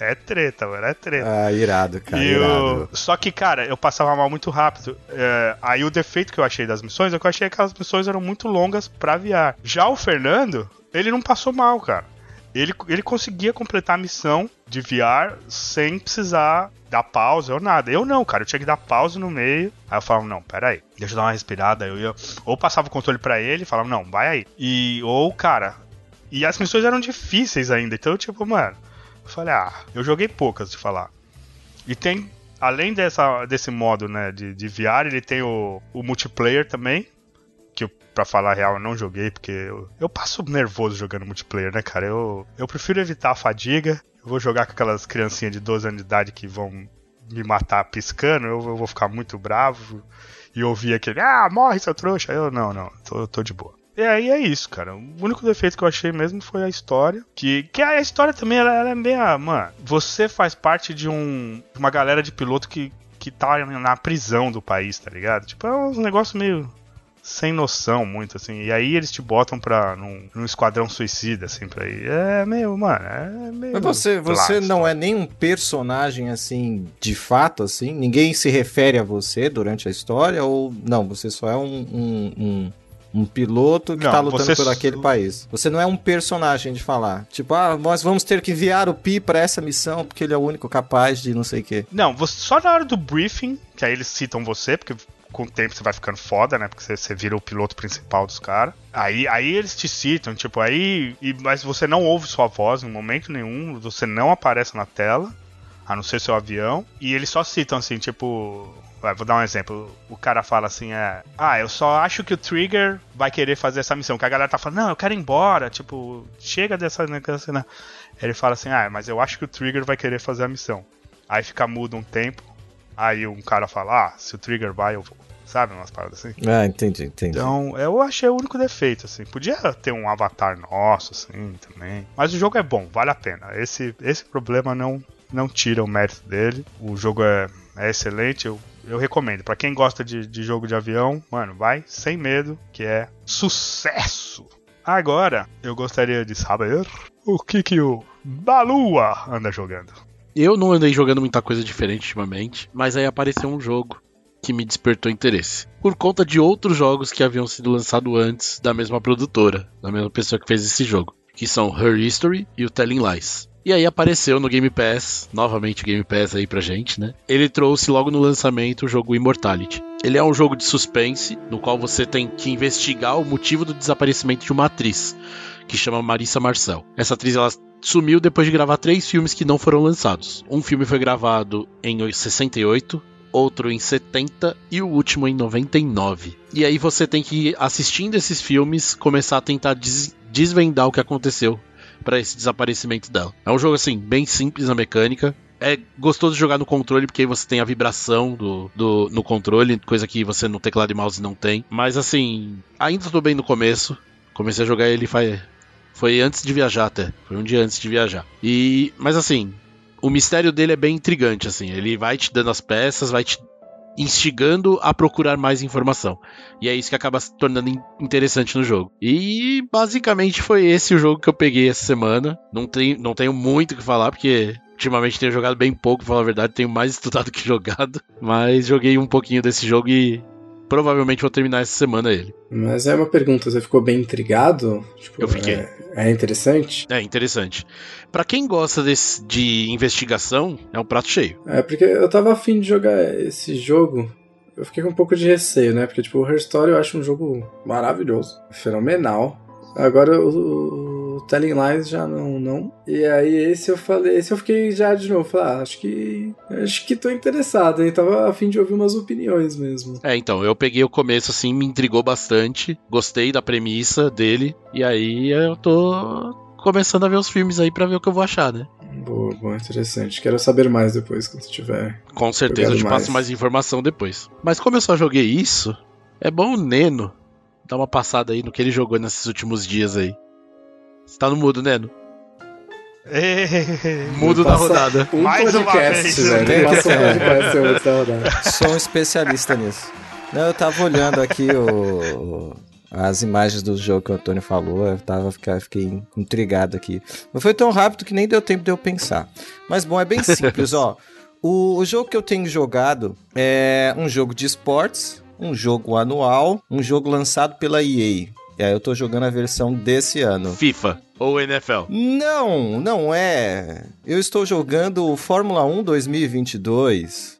É treta, mano, é treta. Ah, irado, cara. E irado. Só que, cara, eu passava mal muito rápido. É... Aí o defeito que eu achei das missões é que eu achei que as missões eram muito longas pra VR. Já o Fernando, ele não passou mal, cara. Ele, ele conseguia completar a missão de VR sem precisar dar pausa ou nada. Eu não, cara. Eu tinha que dar pausa no meio. Aí eu falava, não, peraí, deixa eu dar uma respirada. Eu ia, ou passava o controle para ele e falava, não, vai aí. E, ou, cara. E as missões eram difíceis ainda. Então, tipo, mano. Eu falei, ah, eu joguei poucas de falar. E tem. Além dessa, desse modo, né, de, de VR, ele tem o, o multiplayer também, pra falar a real, eu não joguei, porque eu, eu passo nervoso jogando multiplayer, né, cara? Eu, eu prefiro evitar a fadiga. Eu vou jogar com aquelas criancinhas de 12 anos de idade que vão me matar piscando, eu, eu vou ficar muito bravo. E ouvir aquele, ah, morre seu trouxa. Eu, não, não, tô, tô de boa. E aí é isso, cara. O único defeito que eu achei mesmo foi a história. Que, que a história também, ela, ela é bem. Ah, mano, você faz parte de um. Uma galera de piloto que, que tá na prisão do país, tá ligado? Tipo, é um negócio meio sem noção muito, assim. E aí eles te botam pra num, num esquadrão suicida, assim, pra ir. É meio, mano, é meio. Mas você, você não é nem um personagem, assim, de fato, assim? Ninguém se refere a você durante a história? Ou não, você só é um, um, um um piloto que não, tá lutando por aquele país. Você não é um personagem de falar. Tipo, ah, nós vamos ter que enviar o Pi para essa missão porque ele é o único capaz de não sei o quê. Não, você, só na hora do briefing, que aí eles citam você, porque com o tempo você vai ficando foda, né? Porque você, você vira o piloto principal dos caras. Aí, aí eles te citam, tipo, aí. E, mas você não ouve sua voz em momento nenhum, você não aparece na tela, a não ser seu avião. E eles só citam assim, tipo. vou dar um exemplo. O cara fala assim, é. Ah, eu só acho que o Trigger vai querer fazer essa missão. Que a galera tá falando, não, eu quero ir embora. Tipo, chega dessa. Né, Ele fala assim, ah, mas eu acho que o Trigger vai querer fazer a missão. Aí fica mudo um tempo. Aí um cara fala, ah, se o Trigger vai, eu vou. Sabe, umas paradas assim. Ah, entendi, entendi. Então, eu achei o único defeito, assim. Podia ter um avatar nosso, assim, também. Mas o jogo é bom, vale a pena. Esse, esse problema não, não tira o mérito dele. O jogo é, é excelente, eu, eu recomendo. para quem gosta de, de jogo de avião, mano, vai sem medo, que é sucesso! Agora, eu gostaria de saber o que que o Balua anda jogando. Eu não andei jogando muita coisa diferente ultimamente, mas aí apareceu um jogo que me despertou interesse. Por conta de outros jogos que haviam sido lançados antes da mesma produtora, da mesma pessoa que fez esse jogo, que são Her History e o Telling Lies. E aí apareceu no Game Pass, novamente o Game Pass aí pra gente, né? Ele trouxe logo no lançamento o jogo Immortality. Ele é um jogo de suspense, no qual você tem que investigar o motivo do desaparecimento de uma atriz, que chama Marissa Marcel. Essa atriz ela sumiu depois de gravar três filmes que não foram lançados. Um filme foi gravado em 68, outro em 70 e o último em 99. E aí você tem que, assistindo esses filmes, começar a tentar des desvendar o que aconteceu para esse desaparecimento dela. É um jogo assim, bem simples na mecânica. É gostoso jogar no controle porque aí você tem a vibração do, do no controle, coisa que você no teclado e mouse não tem. Mas assim, ainda tô bem no começo. Comecei a jogar ele faz foi antes de viajar até. Foi um dia antes de viajar. E. Mas assim, o mistério dele é bem intrigante, assim. Ele vai te dando as peças, vai te instigando a procurar mais informação. E é isso que acaba se tornando interessante no jogo. E basicamente foi esse o jogo que eu peguei essa semana. Não, tem, não tenho muito o que falar, porque ultimamente tenho jogado bem pouco, pra falar a verdade, tenho mais estudado que jogado. Mas joguei um pouquinho desse jogo e provavelmente vou terminar essa semana ele. Mas é uma pergunta, você ficou bem intrigado? Tipo, eu fiquei. É, é, interessante? É interessante. Para quem gosta desse, de investigação, é um prato cheio. É, porque eu tava afim de jogar esse jogo. Eu fiquei com um pouco de receio, né? Porque, tipo, o Her Story eu acho um jogo maravilhoso, fenomenal. Agora o, o Telling Lies já não, não. E aí esse eu falei, esse eu fiquei já de novo, falei, ah, acho que acho que tô interessado, hein? Tava a fim de ouvir umas opiniões mesmo. É, então, eu peguei o começo assim, me intrigou bastante, gostei da premissa dele, e aí eu tô começando a ver os filmes aí para ver o que eu vou achar, né? Boa, boa, interessante. Quero saber mais depois quando tiver. Com certeza eu te mais. passo mais informação depois. Mas como eu só joguei isso, é bom o Neno Dá uma passada aí no que ele jogou nesses últimos dias aí. Você tá no mudo, Neno? Mudo da rodada. Um Mais podcast, uma vez. Velho. Passa um Sou um especialista nisso. Não, eu tava olhando aqui o, as imagens do jogo que o Antônio falou, eu tava, fiquei intrigado aqui. Mas foi tão rápido que nem deu tempo de eu pensar. Mas bom, é bem simples, ó. O, o jogo que eu tenho jogado é um jogo de esportes, um jogo anual, um jogo lançado pela EA. E aí eu tô jogando a versão desse ano. FIFA ou NFL? Não, não é. Eu estou jogando o Fórmula 1 2022.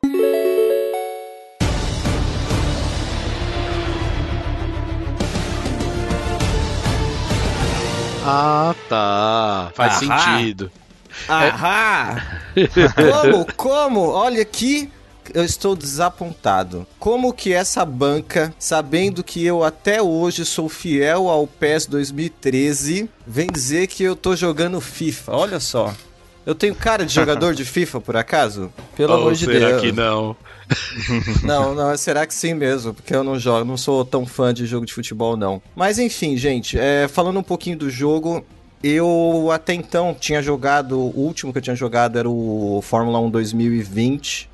Ah, tá. Faz Ahá. sentido. Ahá! É... como? Como? Olha aqui eu estou desapontado. Como que essa banca, sabendo que eu até hoje sou fiel ao PES 2013, vem dizer que eu tô jogando FIFA? Olha só. Eu tenho cara de jogador de FIFA, por acaso? Pelo oh, amor de será Deus. Será que não? não, não, será que sim mesmo? Porque eu não jogo, não sou tão fã de jogo de futebol, não. Mas enfim, gente, é, falando um pouquinho do jogo, eu até então tinha jogado, o último que eu tinha jogado era o Fórmula 1 2020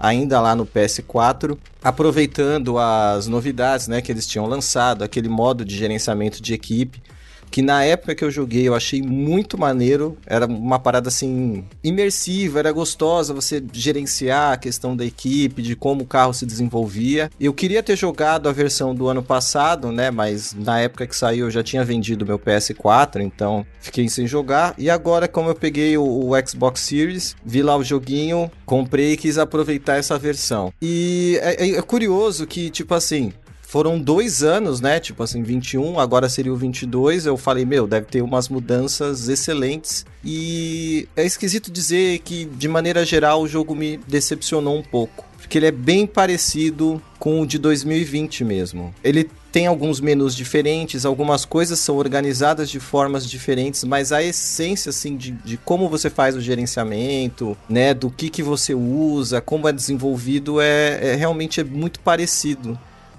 ainda lá no PS4, aproveitando as novidades né, que eles tinham lançado, aquele modo de gerenciamento de equipe que na época que eu joguei eu achei muito maneiro. Era uma parada assim imersiva, era gostosa você gerenciar a questão da equipe, de como o carro se desenvolvia. Eu queria ter jogado a versão do ano passado, né? Mas na época que saiu eu já tinha vendido meu PS4, então fiquei sem jogar. E agora, como eu peguei o, o Xbox Series, vi lá o joguinho, comprei e quis aproveitar essa versão. E é, é, é curioso que, tipo assim, foram dois anos, né? Tipo assim, 21, agora seria o 22. Eu falei, meu, deve ter umas mudanças excelentes. E é esquisito dizer que, de maneira geral, o jogo me decepcionou um pouco. Porque ele é bem parecido com o de 2020 mesmo. Ele tem alguns menus diferentes, algumas coisas são organizadas de formas diferentes, mas a essência, assim, de, de como você faz o gerenciamento, né, do que que você usa, como é desenvolvido, é, é realmente é muito parecido.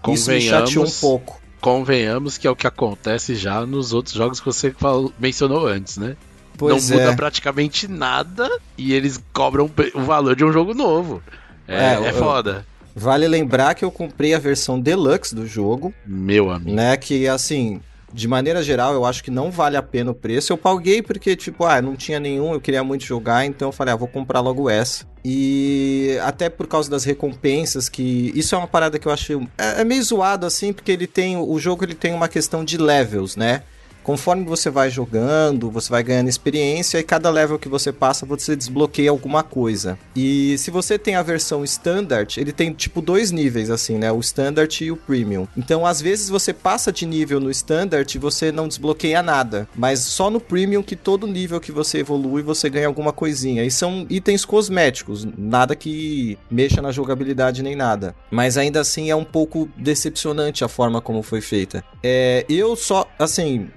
Isso me chateou um pouco. Convenhamos que é o que acontece já nos outros jogos que você falou, mencionou antes, né? Pois não muda é. praticamente nada e eles cobram o valor de um jogo novo. É, é, é foda. Vale lembrar que eu comprei a versão deluxe do jogo. Meu amigo. Né, que assim, de maneira geral, eu acho que não vale a pena o preço. Eu paguei porque, tipo, ah, não tinha nenhum, eu queria muito jogar, então eu falei, ah, vou comprar logo essa. E até por causa das recompensas, que isso é uma parada que eu acho. É, é meio zoado assim, porque ele tem. O jogo ele tem uma questão de levels, né? Conforme você vai jogando, você vai ganhando experiência e cada level que você passa você desbloqueia alguma coisa. E se você tem a versão standard, ele tem tipo dois níveis assim, né? O standard e o premium. Então, às vezes você passa de nível no standard e você não desbloqueia nada, mas só no premium que todo nível que você evolui você ganha alguma coisinha. E são itens cosméticos, nada que mexa na jogabilidade nem nada. Mas ainda assim é um pouco decepcionante a forma como foi feita. É, eu só, assim,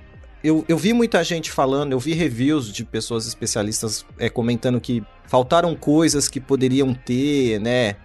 eu, eu vi muita gente falando, eu vi reviews de pessoas especialistas é, comentando que faltaram coisas que poderiam ter, né?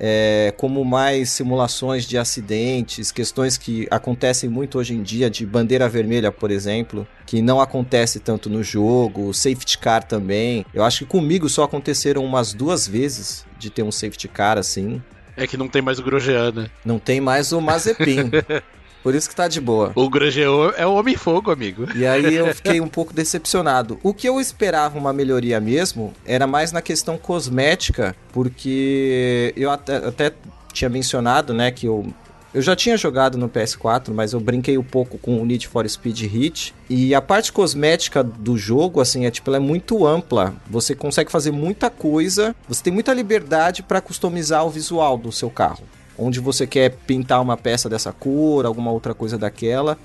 É, como mais simulações de acidentes, questões que acontecem muito hoje em dia, de bandeira vermelha, por exemplo, que não acontece tanto no jogo, safety car também. Eu acho que comigo só aconteceram umas duas vezes de ter um safety car assim. É que não tem mais o Grosjean, né? Não tem mais o Mazepin. Por isso que tá de boa. O Grangeon é o Homem-Fogo, amigo. E aí eu fiquei um pouco decepcionado. O que eu esperava uma melhoria mesmo era mais na questão cosmética, porque eu até, até tinha mencionado, né, que eu Eu já tinha jogado no PS4, mas eu brinquei um pouco com o Need for Speed Hit. E a parte cosmética do jogo, assim, é tipo, ela é muito ampla. Você consegue fazer muita coisa, você tem muita liberdade para customizar o visual do seu carro. Onde você quer pintar uma peça dessa cor, alguma outra coisa daquela.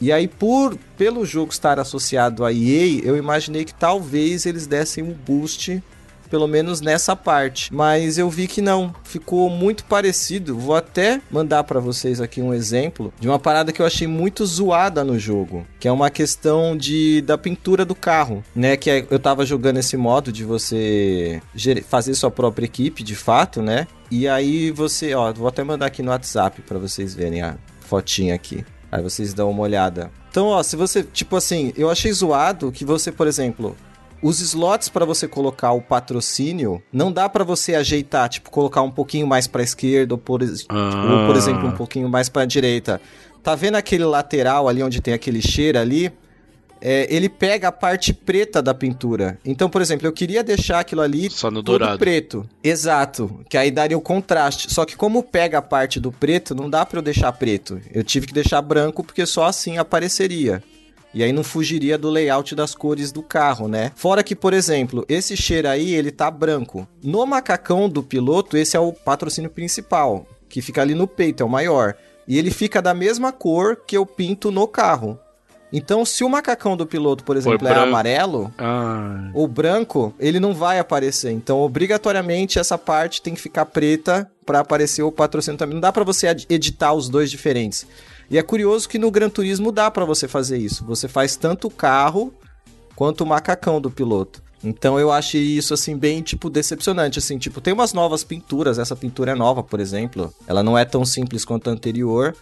E aí, por pelo jogo estar associado à EA, eu imaginei que talvez eles dessem um boost pelo menos nessa parte. Mas eu vi que não, ficou muito parecido. Vou até mandar para vocês aqui um exemplo de uma parada que eu achei muito zoada no jogo, que é uma questão de da pintura do carro, né? Que é, eu tava jogando esse modo de você fazer sua própria equipe, de fato, né? E aí você, ó, vou até mandar aqui no WhatsApp para vocês verem a fotinha aqui. Aí vocês dão uma olhada. Então, ó, se você, tipo assim, eu achei zoado que você, por exemplo, os slots para você colocar o patrocínio, não dá para você ajeitar, tipo, colocar um pouquinho mais para esquerda ou por, ah. ou por exemplo, um pouquinho mais para direita. Tá vendo aquele lateral ali onde tem aquele cheiro ali? É, ele pega a parte preta da pintura. Então, por exemplo, eu queria deixar aquilo ali Só no todo dourado. preto. Exato, que aí daria o contraste. Só que como pega a parte do preto, não dá para eu deixar preto. Eu tive que deixar branco porque só assim apareceria. E aí não fugiria do layout das cores do carro, né? Fora que, por exemplo, esse cheiro aí, ele tá branco. No macacão do piloto, esse é o patrocínio principal, que fica ali no peito, é o maior. E ele fica da mesma cor que eu pinto no carro. Então, se o macacão do piloto, por exemplo, é amarelo, ah. ou branco, ele não vai aparecer. Então, obrigatoriamente, essa parte tem que ficar preta para aparecer o patrocínio também. Não dá para você editar os dois diferentes. E é curioso que no Gran Turismo dá para você fazer isso. Você faz tanto o carro quanto o macacão do piloto. Então eu achei isso assim bem tipo decepcionante, assim, tipo, tem umas novas pinturas, essa pintura é nova, por exemplo. Ela não é tão simples quanto a anterior,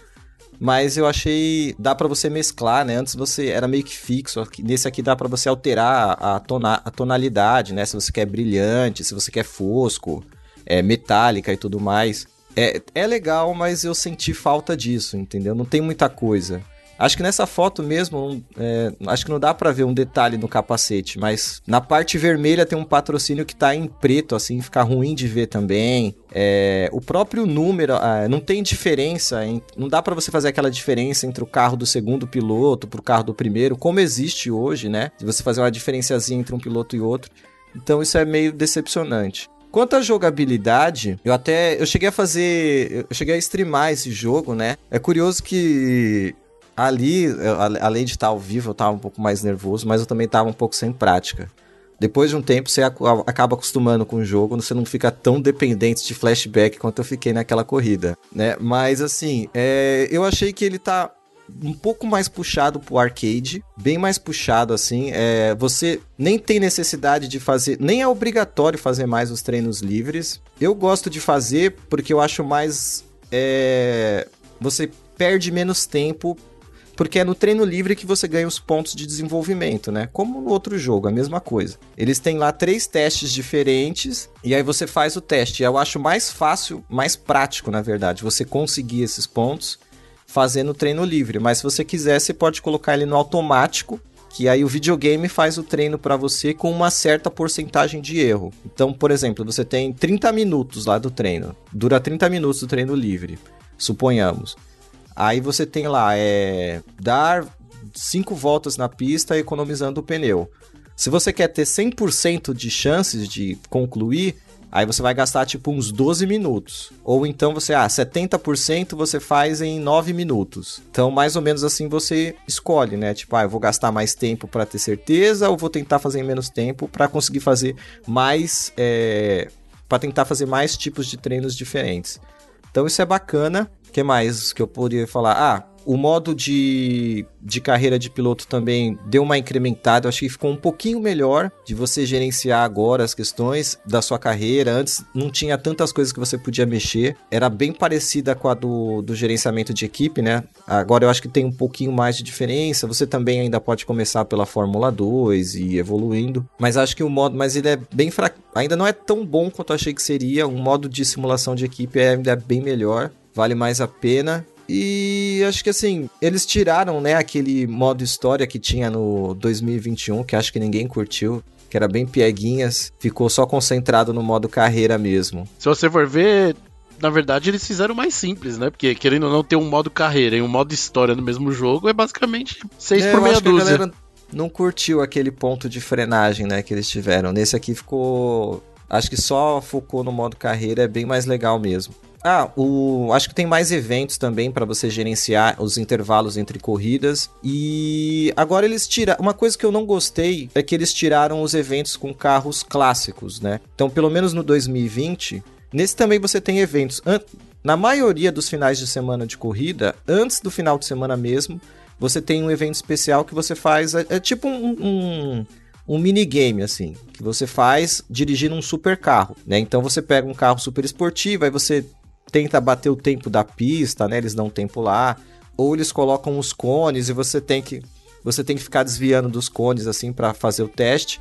mas eu achei dá para você mesclar, né? Antes você era meio que fixo, nesse aqui dá para você alterar a, tona, a tonalidade, né? Se você quer brilhante, se você quer fosco, é metálica e tudo mais. É, é legal, mas eu senti falta disso, entendeu? Não tem muita coisa. Acho que nessa foto mesmo, é, acho que não dá para ver um detalhe no capacete, mas na parte vermelha tem um patrocínio que tá em preto, assim, fica ruim de ver também. É, o próprio número, é, não tem diferença, em, não dá para você fazer aquela diferença entre o carro do segundo piloto pro carro do primeiro, como existe hoje, né? De você fazer uma diferenciazinha entre um piloto e outro. Então isso é meio decepcionante. Quanto à jogabilidade, eu até eu cheguei a fazer, eu cheguei a streamar esse jogo, né? É curioso que ali, além de estar ao vivo, eu estava um pouco mais nervoso, mas eu também estava um pouco sem prática. Depois de um tempo, você acaba acostumando com o jogo, você não fica tão dependente de flashback quanto eu fiquei naquela corrida, né? Mas assim, é, eu achei que ele tá um pouco mais puxado pro arcade, bem mais puxado assim. É, você nem tem necessidade de fazer, nem é obrigatório fazer mais os treinos livres. Eu gosto de fazer porque eu acho mais. É, você perde menos tempo. Porque é no treino livre que você ganha os pontos de desenvolvimento, né? Como no outro jogo, a mesma coisa. Eles têm lá três testes diferentes e aí você faz o teste. Eu acho mais fácil, mais prático, na verdade, você conseguir esses pontos fazendo treino livre. Mas se você quiser, você pode colocar ele no automático, que aí o videogame faz o treino para você com uma certa porcentagem de erro. Então, por exemplo, você tem 30 minutos lá do treino. Dura 30 minutos do treino livre, suponhamos. Aí você tem lá, é dar cinco voltas na pista economizando o pneu. Se você quer ter 100% de chances de concluir, Aí você vai gastar tipo uns 12 minutos. Ou então você, ah, 70% você faz em 9 minutos. Então, mais ou menos assim você escolhe, né? Tipo, ah, eu vou gastar mais tempo para ter certeza ou vou tentar fazer em menos tempo para conseguir fazer mais. É, para tentar fazer mais tipos de treinos diferentes. Então, isso é bacana. Que mais que eu poderia falar? Ah, o modo de, de carreira de piloto também deu uma incrementada. Eu achei que ficou um pouquinho melhor de você gerenciar agora as questões da sua carreira. Antes não tinha tantas coisas que você podia mexer. Era bem parecida com a do, do gerenciamento de equipe, né? Agora eu acho que tem um pouquinho mais de diferença. Você também ainda pode começar pela Fórmula 2 e evoluindo. Mas acho que o modo. Mas ele é bem fraco. Ainda não é tão bom quanto eu achei que seria. Um modo de simulação de equipe é ainda bem melhor. Vale mais a pena. E acho que assim, eles tiraram, né, aquele modo história que tinha no 2021, que acho que ninguém curtiu, que era bem pieguinhas, ficou só concentrado no modo carreira mesmo. Se você for ver, na verdade, eles fizeram mais simples, né? Porque querendo ou não ter um modo carreira e um modo história no mesmo jogo, é basicamente 6 é, por meia dúzia. não curtiu aquele ponto de frenagem, né, que eles tiveram. Nesse aqui ficou Acho que só focou no modo carreira é bem mais legal mesmo. Ah, o, acho que tem mais eventos também para você gerenciar os intervalos entre corridas. E agora eles tiram. Uma coisa que eu não gostei é que eles tiraram os eventos com carros clássicos, né? Então, pelo menos no 2020, nesse também você tem eventos. Na maioria dos finais de semana de corrida, antes do final de semana mesmo, você tem um evento especial que você faz. É, é tipo um, um um minigame, assim, que você faz dirigindo um super carro, né? Então você pega um carro super esportivo, aí você tenta bater o tempo da pista, né? Eles dão tempo lá, ou eles colocam os cones e você tem que você tem que ficar desviando dos cones assim para fazer o teste.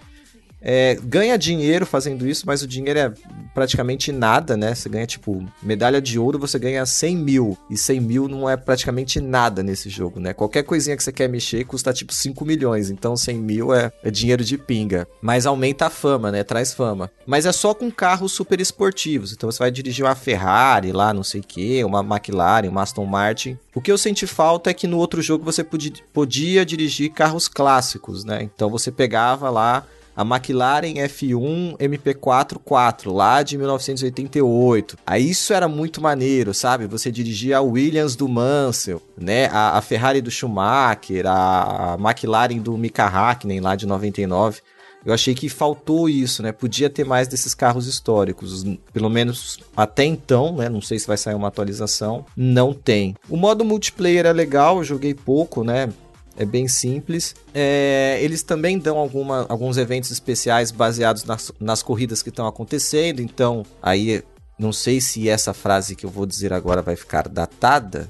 É, ganha dinheiro fazendo isso, mas o dinheiro é praticamente nada, né? Você ganha, tipo, medalha de ouro, você ganha 100 mil. E 100 mil não é praticamente nada nesse jogo, né? Qualquer coisinha que você quer mexer custa, tipo, 5 milhões. Então, 100 mil é, é dinheiro de pinga. Mas aumenta a fama, né? Traz fama. Mas é só com carros super esportivos. Então, você vai dirigir uma Ferrari lá, não sei o quê, uma McLaren, uma Aston Martin. O que eu senti falta é que no outro jogo você podia, podia dirigir carros clássicos, né? Então, você pegava lá a McLaren F1 MP4 4, lá de 1988. Aí isso era muito maneiro, sabe? Você dirigia a Williams do Mansell, né? A, a Ferrari do Schumacher, a, a McLaren do Mika Hakkinen, lá de 99. Eu achei que faltou isso, né? Podia ter mais desses carros históricos. Pelo menos até então, né? Não sei se vai sair uma atualização. Não tem. O modo multiplayer é legal, eu joguei pouco, né? É bem simples. É, eles também dão alguma, alguns eventos especiais baseados nas, nas corridas que estão acontecendo, então aí não sei se essa frase que eu vou dizer agora vai ficar datada,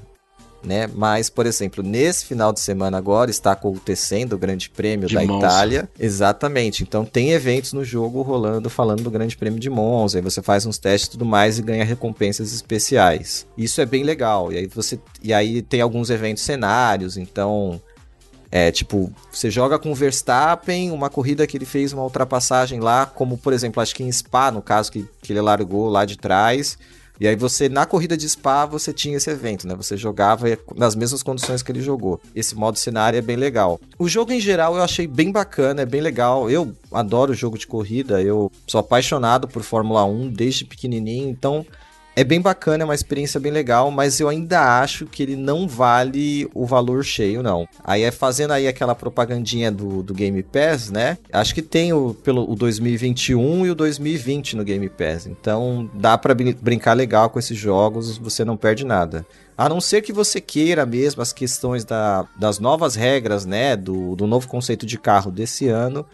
né? Mas, por exemplo, nesse final de semana agora está acontecendo o Grande Prêmio de da Monza. Itália. Exatamente. Então tem eventos no jogo rolando falando do Grande Prêmio de Monza. Aí você faz uns testes e tudo mais e ganha recompensas especiais. Isso é bem legal. E aí você e aí tem alguns eventos cenários, então é, tipo, você joga com o Verstappen, uma corrida que ele fez uma ultrapassagem lá, como por exemplo, acho que em Spa, no caso que, que ele largou lá de trás. E aí você, na corrida de Spa, você tinha esse evento, né? Você jogava nas mesmas condições que ele jogou. Esse modo cenário é bem legal. O jogo em geral eu achei bem bacana, é bem legal. Eu adoro jogo de corrida, eu sou apaixonado por Fórmula 1 desde pequenininho, então é bem bacana, é uma experiência bem legal, mas eu ainda acho que ele não vale o valor cheio, não. Aí é fazendo aí aquela propagandinha do, do Game Pass, né? Acho que tem o, pelo, o 2021 e o 2020 no Game Pass. Então dá para brincar legal com esses jogos, você não perde nada. A não ser que você queira mesmo as questões da, das novas regras, né? Do, do novo conceito de carro desse ano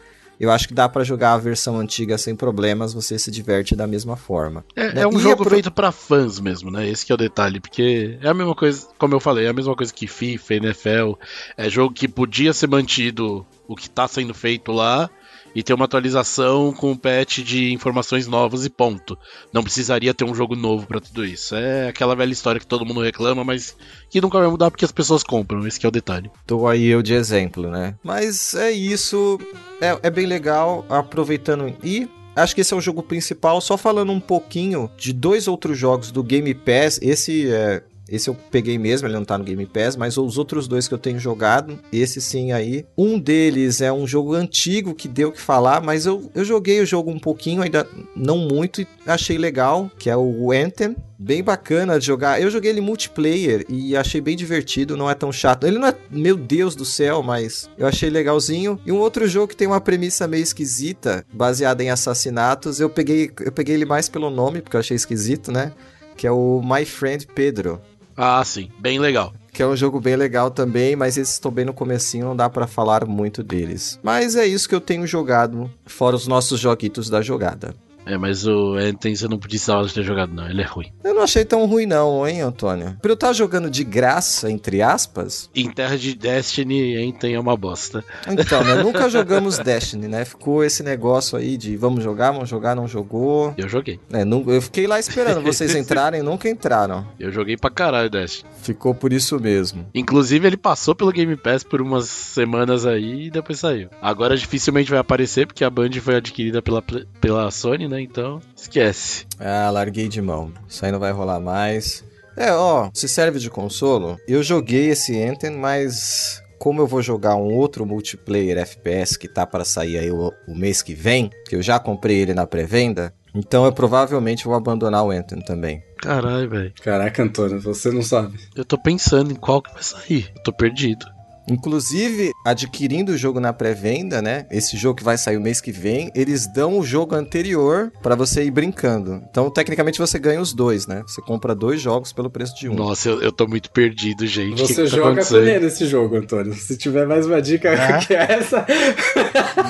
eu acho que dá para jogar a versão antiga sem problemas, você se diverte da mesma forma. É, né? é um e jogo é pro... feito para fãs mesmo, né? Esse é o detalhe, porque é a mesma coisa, como eu falei, é a mesma coisa que FIFA, NFL, é jogo que podia ser mantido o que tá sendo feito lá, e ter uma atualização com um patch de informações novas e ponto. Não precisaria ter um jogo novo para tudo isso. É aquela velha história que todo mundo reclama, mas que nunca vai mudar porque as pessoas compram. Esse é o detalhe. Tô aí eu de exemplo, né? Mas é isso. É, é bem legal. Aproveitando. E acho que esse é o jogo principal. Só falando um pouquinho de dois outros jogos do Game Pass. Esse é, esse eu peguei mesmo, ele não tá no Game Pass, mas os outros dois que eu tenho jogado, esse sim aí. Um deles é um jogo antigo que deu que falar, mas eu, eu joguei o jogo um pouquinho, ainda não muito, e achei legal, que é o Anthem. Bem bacana de jogar. Eu joguei ele multiplayer e achei bem divertido, não é tão chato. Ele não é, meu Deus do céu, mas eu achei legalzinho. E um outro jogo que tem uma premissa meio esquisita, baseada em assassinatos, eu peguei, eu peguei ele mais pelo nome, porque eu achei esquisito, né? Que é o My Friend Pedro. Ah, sim, bem legal. Que é um jogo bem legal também, mas esses estão bem no comecinho, não dá para falar muito deles. Mas é isso que eu tenho jogado, fora os nossos joguitos da jogada. É, mas o Anthem você não precisava ter jogado, não. Ele é ruim. Eu não achei tão ruim, não, hein, Antônio? Pra eu estar jogando de graça, entre aspas. Em terra de Destiny, Anthem é uma bosta. Então, né? Nunca jogamos Destiny, né? Ficou esse negócio aí de vamos jogar, vamos jogar, não jogou. Eu joguei. É, não, eu fiquei lá esperando vocês entrarem, nunca entraram. Eu joguei pra caralho Destiny. Ficou por isso mesmo. Inclusive, ele passou pelo Game Pass por umas semanas aí e depois saiu. Agora dificilmente vai aparecer, porque a Band foi adquirida pela, pela Sony, né? Então, esquece. Ah, larguei de mão. Isso aí não vai rolar mais. É, ó, se serve de consolo, eu joguei esse Anthem, mas como eu vou jogar um outro multiplayer FPS que tá para sair aí o, o mês que vem, que eu já comprei ele na pré-venda, então eu provavelmente vou abandonar o Anthem também. Caralho, velho. Caraca, Antônio, você não sabe. Eu tô pensando em qual que vai sair. Eu tô perdido. Inclusive, adquirindo o jogo na pré-venda, né? Esse jogo que vai sair o mês que vem, eles dão o jogo anterior para você ir brincando. Então, tecnicamente, você ganha os dois, né? Você compra dois jogos pelo preço de um. Nossa, eu, eu tô muito perdido, gente. Você que que tá joga com ele esse jogo, Antônio. Se tiver mais uma dica é? que essa.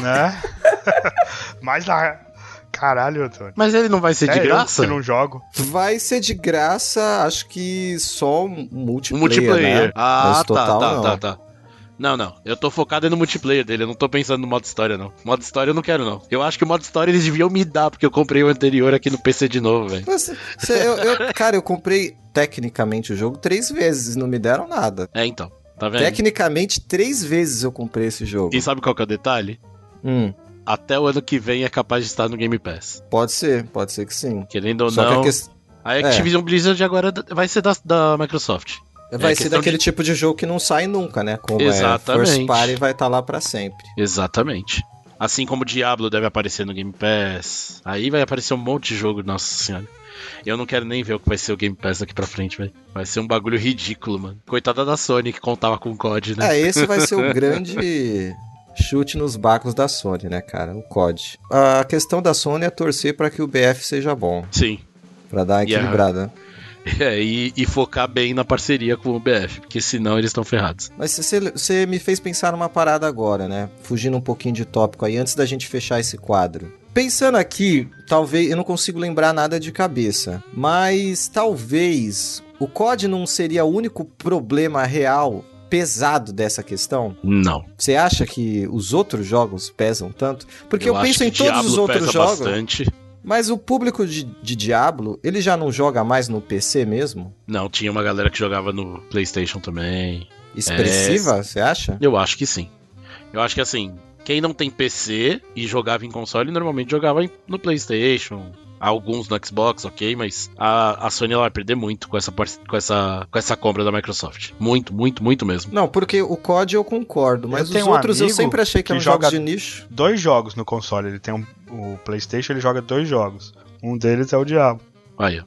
Né? mais lá. Caralho, Antônio. Mas ele não vai ser é de graça? Eu que não jogo. Vai ser de graça, acho que só um multiplayer. multiplayer. Né? Ah, Mas total, tá, tá, não. tá, tá. Não, não. Eu tô focado no multiplayer dele. Eu não tô pensando no modo história, não. Modo história eu não quero, não. Eu acho que o modo história eles deviam me dar, porque eu comprei o anterior aqui no PC de novo, velho. Cara, eu comprei tecnicamente o jogo três vezes. Não me deram nada. É, então. Tá vendo? Tecnicamente, três vezes eu comprei esse jogo. E sabe qual que é o detalhe? Hum. Até o ano que vem é capaz de estar no Game Pass. Pode ser, pode ser que sim. Querendo ou Só não. Que a, que... a Activision é. Blizzard agora vai ser da, da Microsoft. Vai é ser daquele de... tipo de jogo que não sai nunca, né? Como Exatamente. é First Party vai estar tá lá para sempre. Exatamente. Assim como Diablo deve aparecer no Game Pass. Aí vai aparecer um monte de jogo, nossa senhora. Eu não quero nem ver o que vai ser o Game Pass daqui pra frente, velho. Vai ser um bagulho ridículo, mano. Coitada da Sony que contava com o COD, né? É, esse vai ser o grande chute nos bacos da Sony, né, cara? O COD. A questão da Sony é torcer para que o BF seja bom. Sim. Pra dar uma equilibrada. É, e, e, focar bem na parceria com o BF, porque senão eles estão ferrados. Mas você me fez pensar numa parada agora, né? Fugindo um pouquinho de tópico aí, antes da gente fechar esse quadro. Pensando aqui, talvez eu não consigo lembrar nada de cabeça, mas talvez o COD não seria o único problema real pesado dessa questão? Não. Você acha que os outros jogos pesam tanto? Porque eu, eu penso em todos Diablo os outros jogos. Bastante. Mas o público de, de Diablo, ele já não joga mais no PC mesmo? Não, tinha uma galera que jogava no PlayStation também. Expressiva, é... você acha? Eu acho que sim. Eu acho que assim, quem não tem PC e jogava em console, normalmente jogava no PlayStation, alguns no Xbox, ok, mas a, a Sony ela vai perder muito com essa, com, essa, com essa compra da Microsoft. Muito, muito, muito mesmo. Não, porque o COD eu concordo, mas eu os outros um eu sempre achei que, que eram jogos de nicho. Dois jogos no console, ele tem um, o PlayStation, ele joga dois jogos. Um deles é o Diabo. Aí,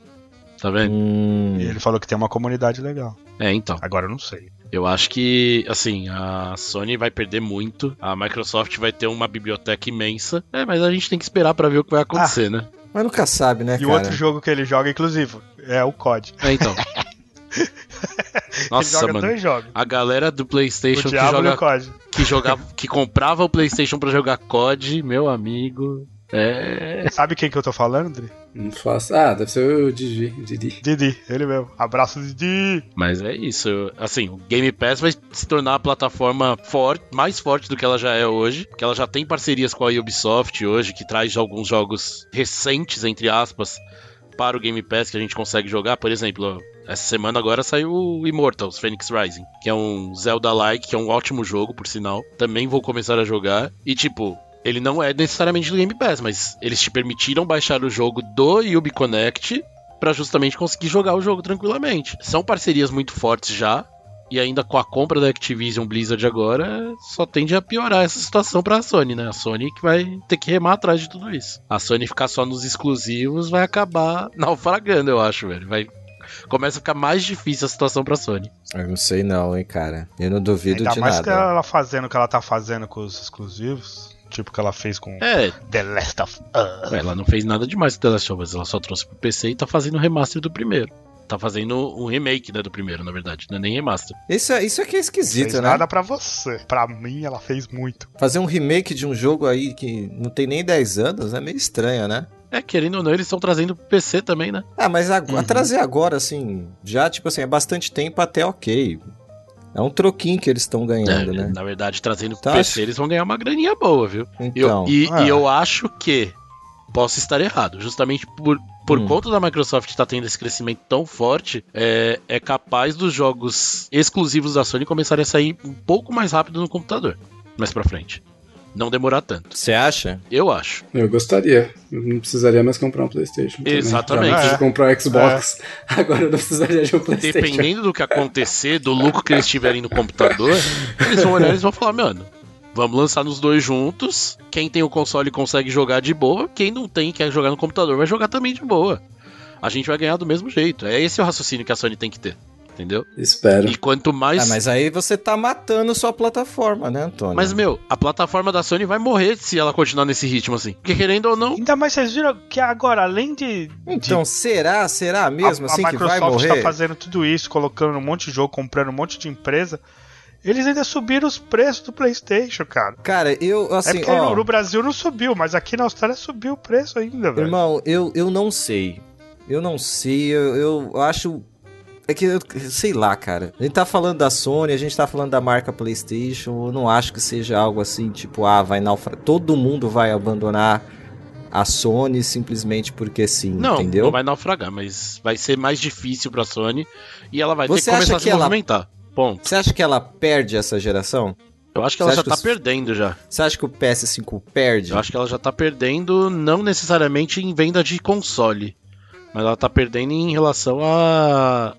tá vendo? Hum. E ele falou que tem uma comunidade legal. É, então. Agora eu não sei. Eu acho que, assim, a Sony vai perder muito, a Microsoft vai ter uma biblioteca imensa. É, mas a gente tem que esperar para ver o que vai acontecer, ah, né? Mas nunca sabe, né, e cara? E o outro jogo que ele joga, inclusive, é o COD. É, então. Nossa, joga mano. Dois jogos. A galera do PlayStation que joga que jogava, que comprava o PlayStation para jogar COD, meu amigo. É. Sabe quem que eu tô falando, Dri? Não faço. Ah, deve ser o Didi. Didi. Didi, ele mesmo. Abraço, Didi. Mas é isso. Assim, o Game Pass vai se tornar a plataforma forte, mais forte do que ela já é hoje. Porque ela já tem parcerias com a Ubisoft hoje, que traz alguns jogos recentes, entre aspas, para o Game Pass que a gente consegue jogar. Por exemplo, essa semana agora saiu o Immortals Phoenix Rising, que é um Zelda-like, que é um ótimo jogo, por sinal. Também vou começar a jogar. E tipo, ele não é necessariamente do Game Pass, mas eles te permitiram baixar o jogo do Ubi Connect para justamente conseguir jogar o jogo tranquilamente. São parcerias muito fortes já, e ainda com a compra da Activision Blizzard agora, só tende a piorar essa situação para a Sony, né? A Sony que vai ter que remar atrás de tudo isso. A Sony ficar só nos exclusivos vai acabar naufragando, eu acho, velho. Vai começa a ficar mais difícil a situação pra Sony. Eu não sei não, hein, cara. Eu não duvido Ainda de mais nada. mais que ela fazendo o que ela tá fazendo com os exclusivos. Tipo que ela fez com é. The Last of Us. Ela não fez nada demais com The Last of Us. Ela só trouxe pro PC e tá fazendo o remaster do primeiro. Tá fazendo um remake, né, do primeiro, na verdade. Não é nem remaster. Isso, é, isso é que é esquisito, fez né? nada pra você. Pra mim, ela fez muito. Fazer um remake de um jogo aí que não tem nem 10 anos é meio estranho, né? É, querendo ou não, eles estão trazendo pro PC também, né? Ah, mas agora, uhum. trazer agora, assim, já, tipo assim, é bastante tempo até ok. É um troquinho que eles estão ganhando, é, né? Na verdade, trazendo pro tá, PC, eles vão ganhar uma graninha boa, viu? Então, eu, e, ah. e, eu acho que posso estar errado. Justamente por, por hum. conta da Microsoft estar tá tendo esse crescimento tão forte, é, é capaz dos jogos exclusivos da Sony começarem a sair um pouco mais rápido no computador. Mais pra frente. Não demorar tanto. Você acha? Eu acho. Eu gostaria. Eu não precisaria mais comprar um PlayStation. também. Exatamente. Já preciso comprar um Xbox. Agora eu não precisaria de um PlayStation. Dependendo do que acontecer, do lucro que eles tiverem no computador, eles vão olhar e vão falar, mano, vamos lançar nos dois juntos. Quem tem o console consegue jogar de boa. Quem não tem e quer jogar no computador vai jogar também de boa. A gente vai ganhar do mesmo jeito. É esse o raciocínio que a Sony tem que ter. Entendeu? Espero. E quanto mais. Ah, mas aí você tá matando sua plataforma, né, Antônio? Mas, meu, a plataforma da Sony vai morrer se ela continuar nesse ritmo assim. Porque querendo ou não. Ainda mais vocês viram que agora, além de. Então, de... será? Será mesmo a, assim a que vai Microsoft morrer? tá fazendo tudo isso, colocando um monte de jogo, comprando um monte de empresa. Eles ainda subiram os preços do PlayStation, cara. Cara, eu, é assim, porque ó... no, no Brasil não subiu, mas aqui na Austrália subiu o preço ainda, velho. Irmão, eu, eu não sei. Eu não sei, eu, eu acho. É que eu sei lá, cara. A gente tá falando da Sony, a gente tá falando da marca PlayStation. Eu não acho que seja algo assim, tipo, ah, vai naufragar. Todo mundo vai abandonar a Sony simplesmente porque sim, Não, entendeu? não vai naufragar, mas vai ser mais difícil pra Sony e ela vai Você ter que começar acha a se que ela- movimentar. Ponto. Você acha que ela perde essa geração? Eu acho que ela já que tá os- perdendo já. Você acha que o PS5 perde? Eu acho que ela já tá perdendo, não necessariamente em venda de console, mas ela tá perdendo em relação a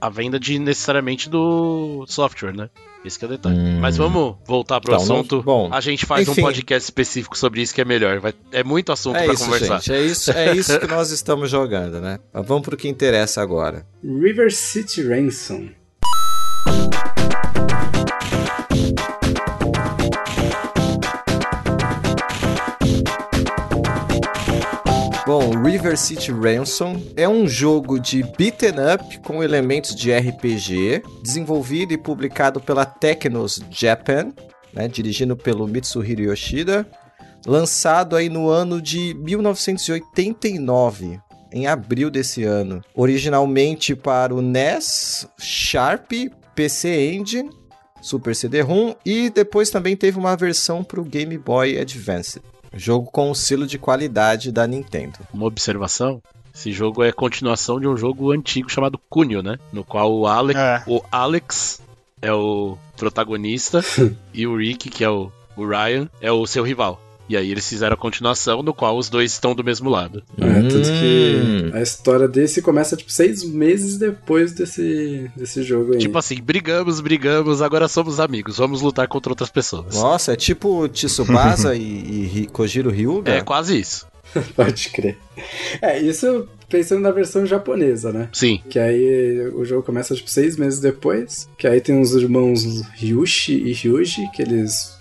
a venda de necessariamente do software, né? Esse que é o detalhe. Hum. Mas vamos voltar pro Então, não- assunto. bom, a gente faz enfim. um podcast específico sobre isso que é melhor. Vai- é muito assunto É pra isso, conversar. gente. É isso, é isso que nós estamos jogando, né? Mas vamos pro que interessa agora. River City Ransom. Bom, River City Ransom é um jogo de beaten up com elementos de RPG, desenvolvido e publicado pela Technos Japan, né, dirigido pelo Mitsuhiro Yoshida, lançado aí no ano de 1989, em abril desse ano, originalmente para o NES, Sharp, PC Engine, Super CD-ROM e depois também teve uma versão para o Game Boy Advance. Jogo com o selo de qualidade da Nintendo. Uma observação. Esse jogo é continuação de um jogo antigo chamado Cunho, né? No qual o Alex, É. o Alex é o protagonista e o Rick, que é o, o Ryan, é o seu rival. E aí eles fizeram a continuação, no qual os dois estão do mesmo lado. É, tanto Hum. que a história desse começa, tipo, seis meses depois desse, desse jogo aí. Tipo assim, brigamos, brigamos, agora somos amigos, vamos lutar contra outras pessoas. Nossa, é tipo Tsubasa e, e Kojiro Hyuga? É quase isso. Pode crer. É, isso pensando na versão japonesa, né? Sim. Que aí o jogo começa, tipo, seis meses depois. Que aí tem os irmãos Ryushi e Ryuji, que eles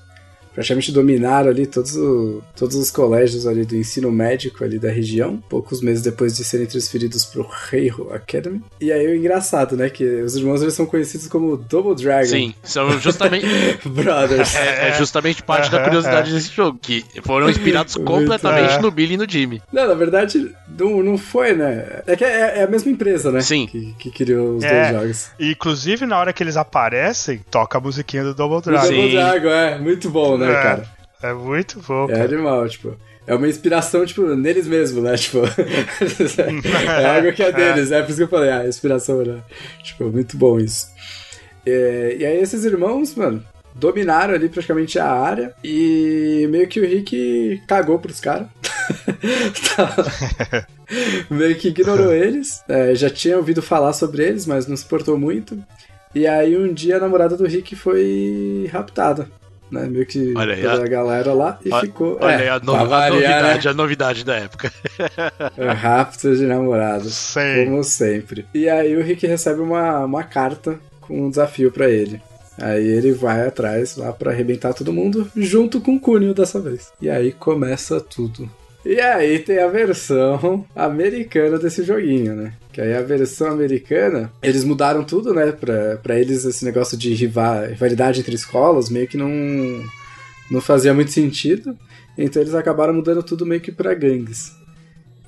praticamente dominaram ali todos, o- todos os colégios ali do ensino médico ali da região, poucos meses depois de serem transferidos pro Heiho Academy. E aí o engraçado, né, que os irmãos eles são conhecidos como Double Dragon Sim, são justamente, Brothers. é, é justamente parte da curiosidade desse jogo, que foram inspirados completamente é. no Billy e no Jimmy. Não, na verdade, não, não foi, né? É que é, é a mesma empresa, né? Sim. Que, que criou os É. dois jogos. E, inclusive, na hora que eles aparecem, toca a musiquinha do Double Dragon. Sim. Double Dragon, é. Muito bom, né, É. cara? É muito bom, É cara. animal, tipo. É uma inspiração, tipo, neles mesmo, né? Tipo. é algo que é deles, é por isso que eu falei, ah, inspiração, né? Tipo, muito bom isso. É, e aí esses irmãos, mano, dominaram ali praticamente a área e meio que o Rick cagou pros caras. Tá- meio que ignorou eles. É, já tinha ouvido falar sobre eles, mas não se portou muito. E aí um dia a namorada do Rick foi raptada. Né? Meio que Olha aí, pela a- galera lá e Olha- ficou. Olha é, aí a, no- pra a variar, novidade, a novidade da época. né? Rapto de namorados. Sei. Como sempre. E aí o Rick recebe uma, uma carta com um desafio pra ele. Aí ele vai atrás lá pra arrebentar todo mundo, junto com o Cunho dessa vez. E aí começa tudo. E aí tem a versão americana desse joguinho, né? Que aí a versão americana, eles mudaram tudo, né? Pra, pra eles esse negócio de riva- rivalidade entre escolas meio que não, não fazia muito sentido. Então eles acabaram mudando tudo meio que pra gangues.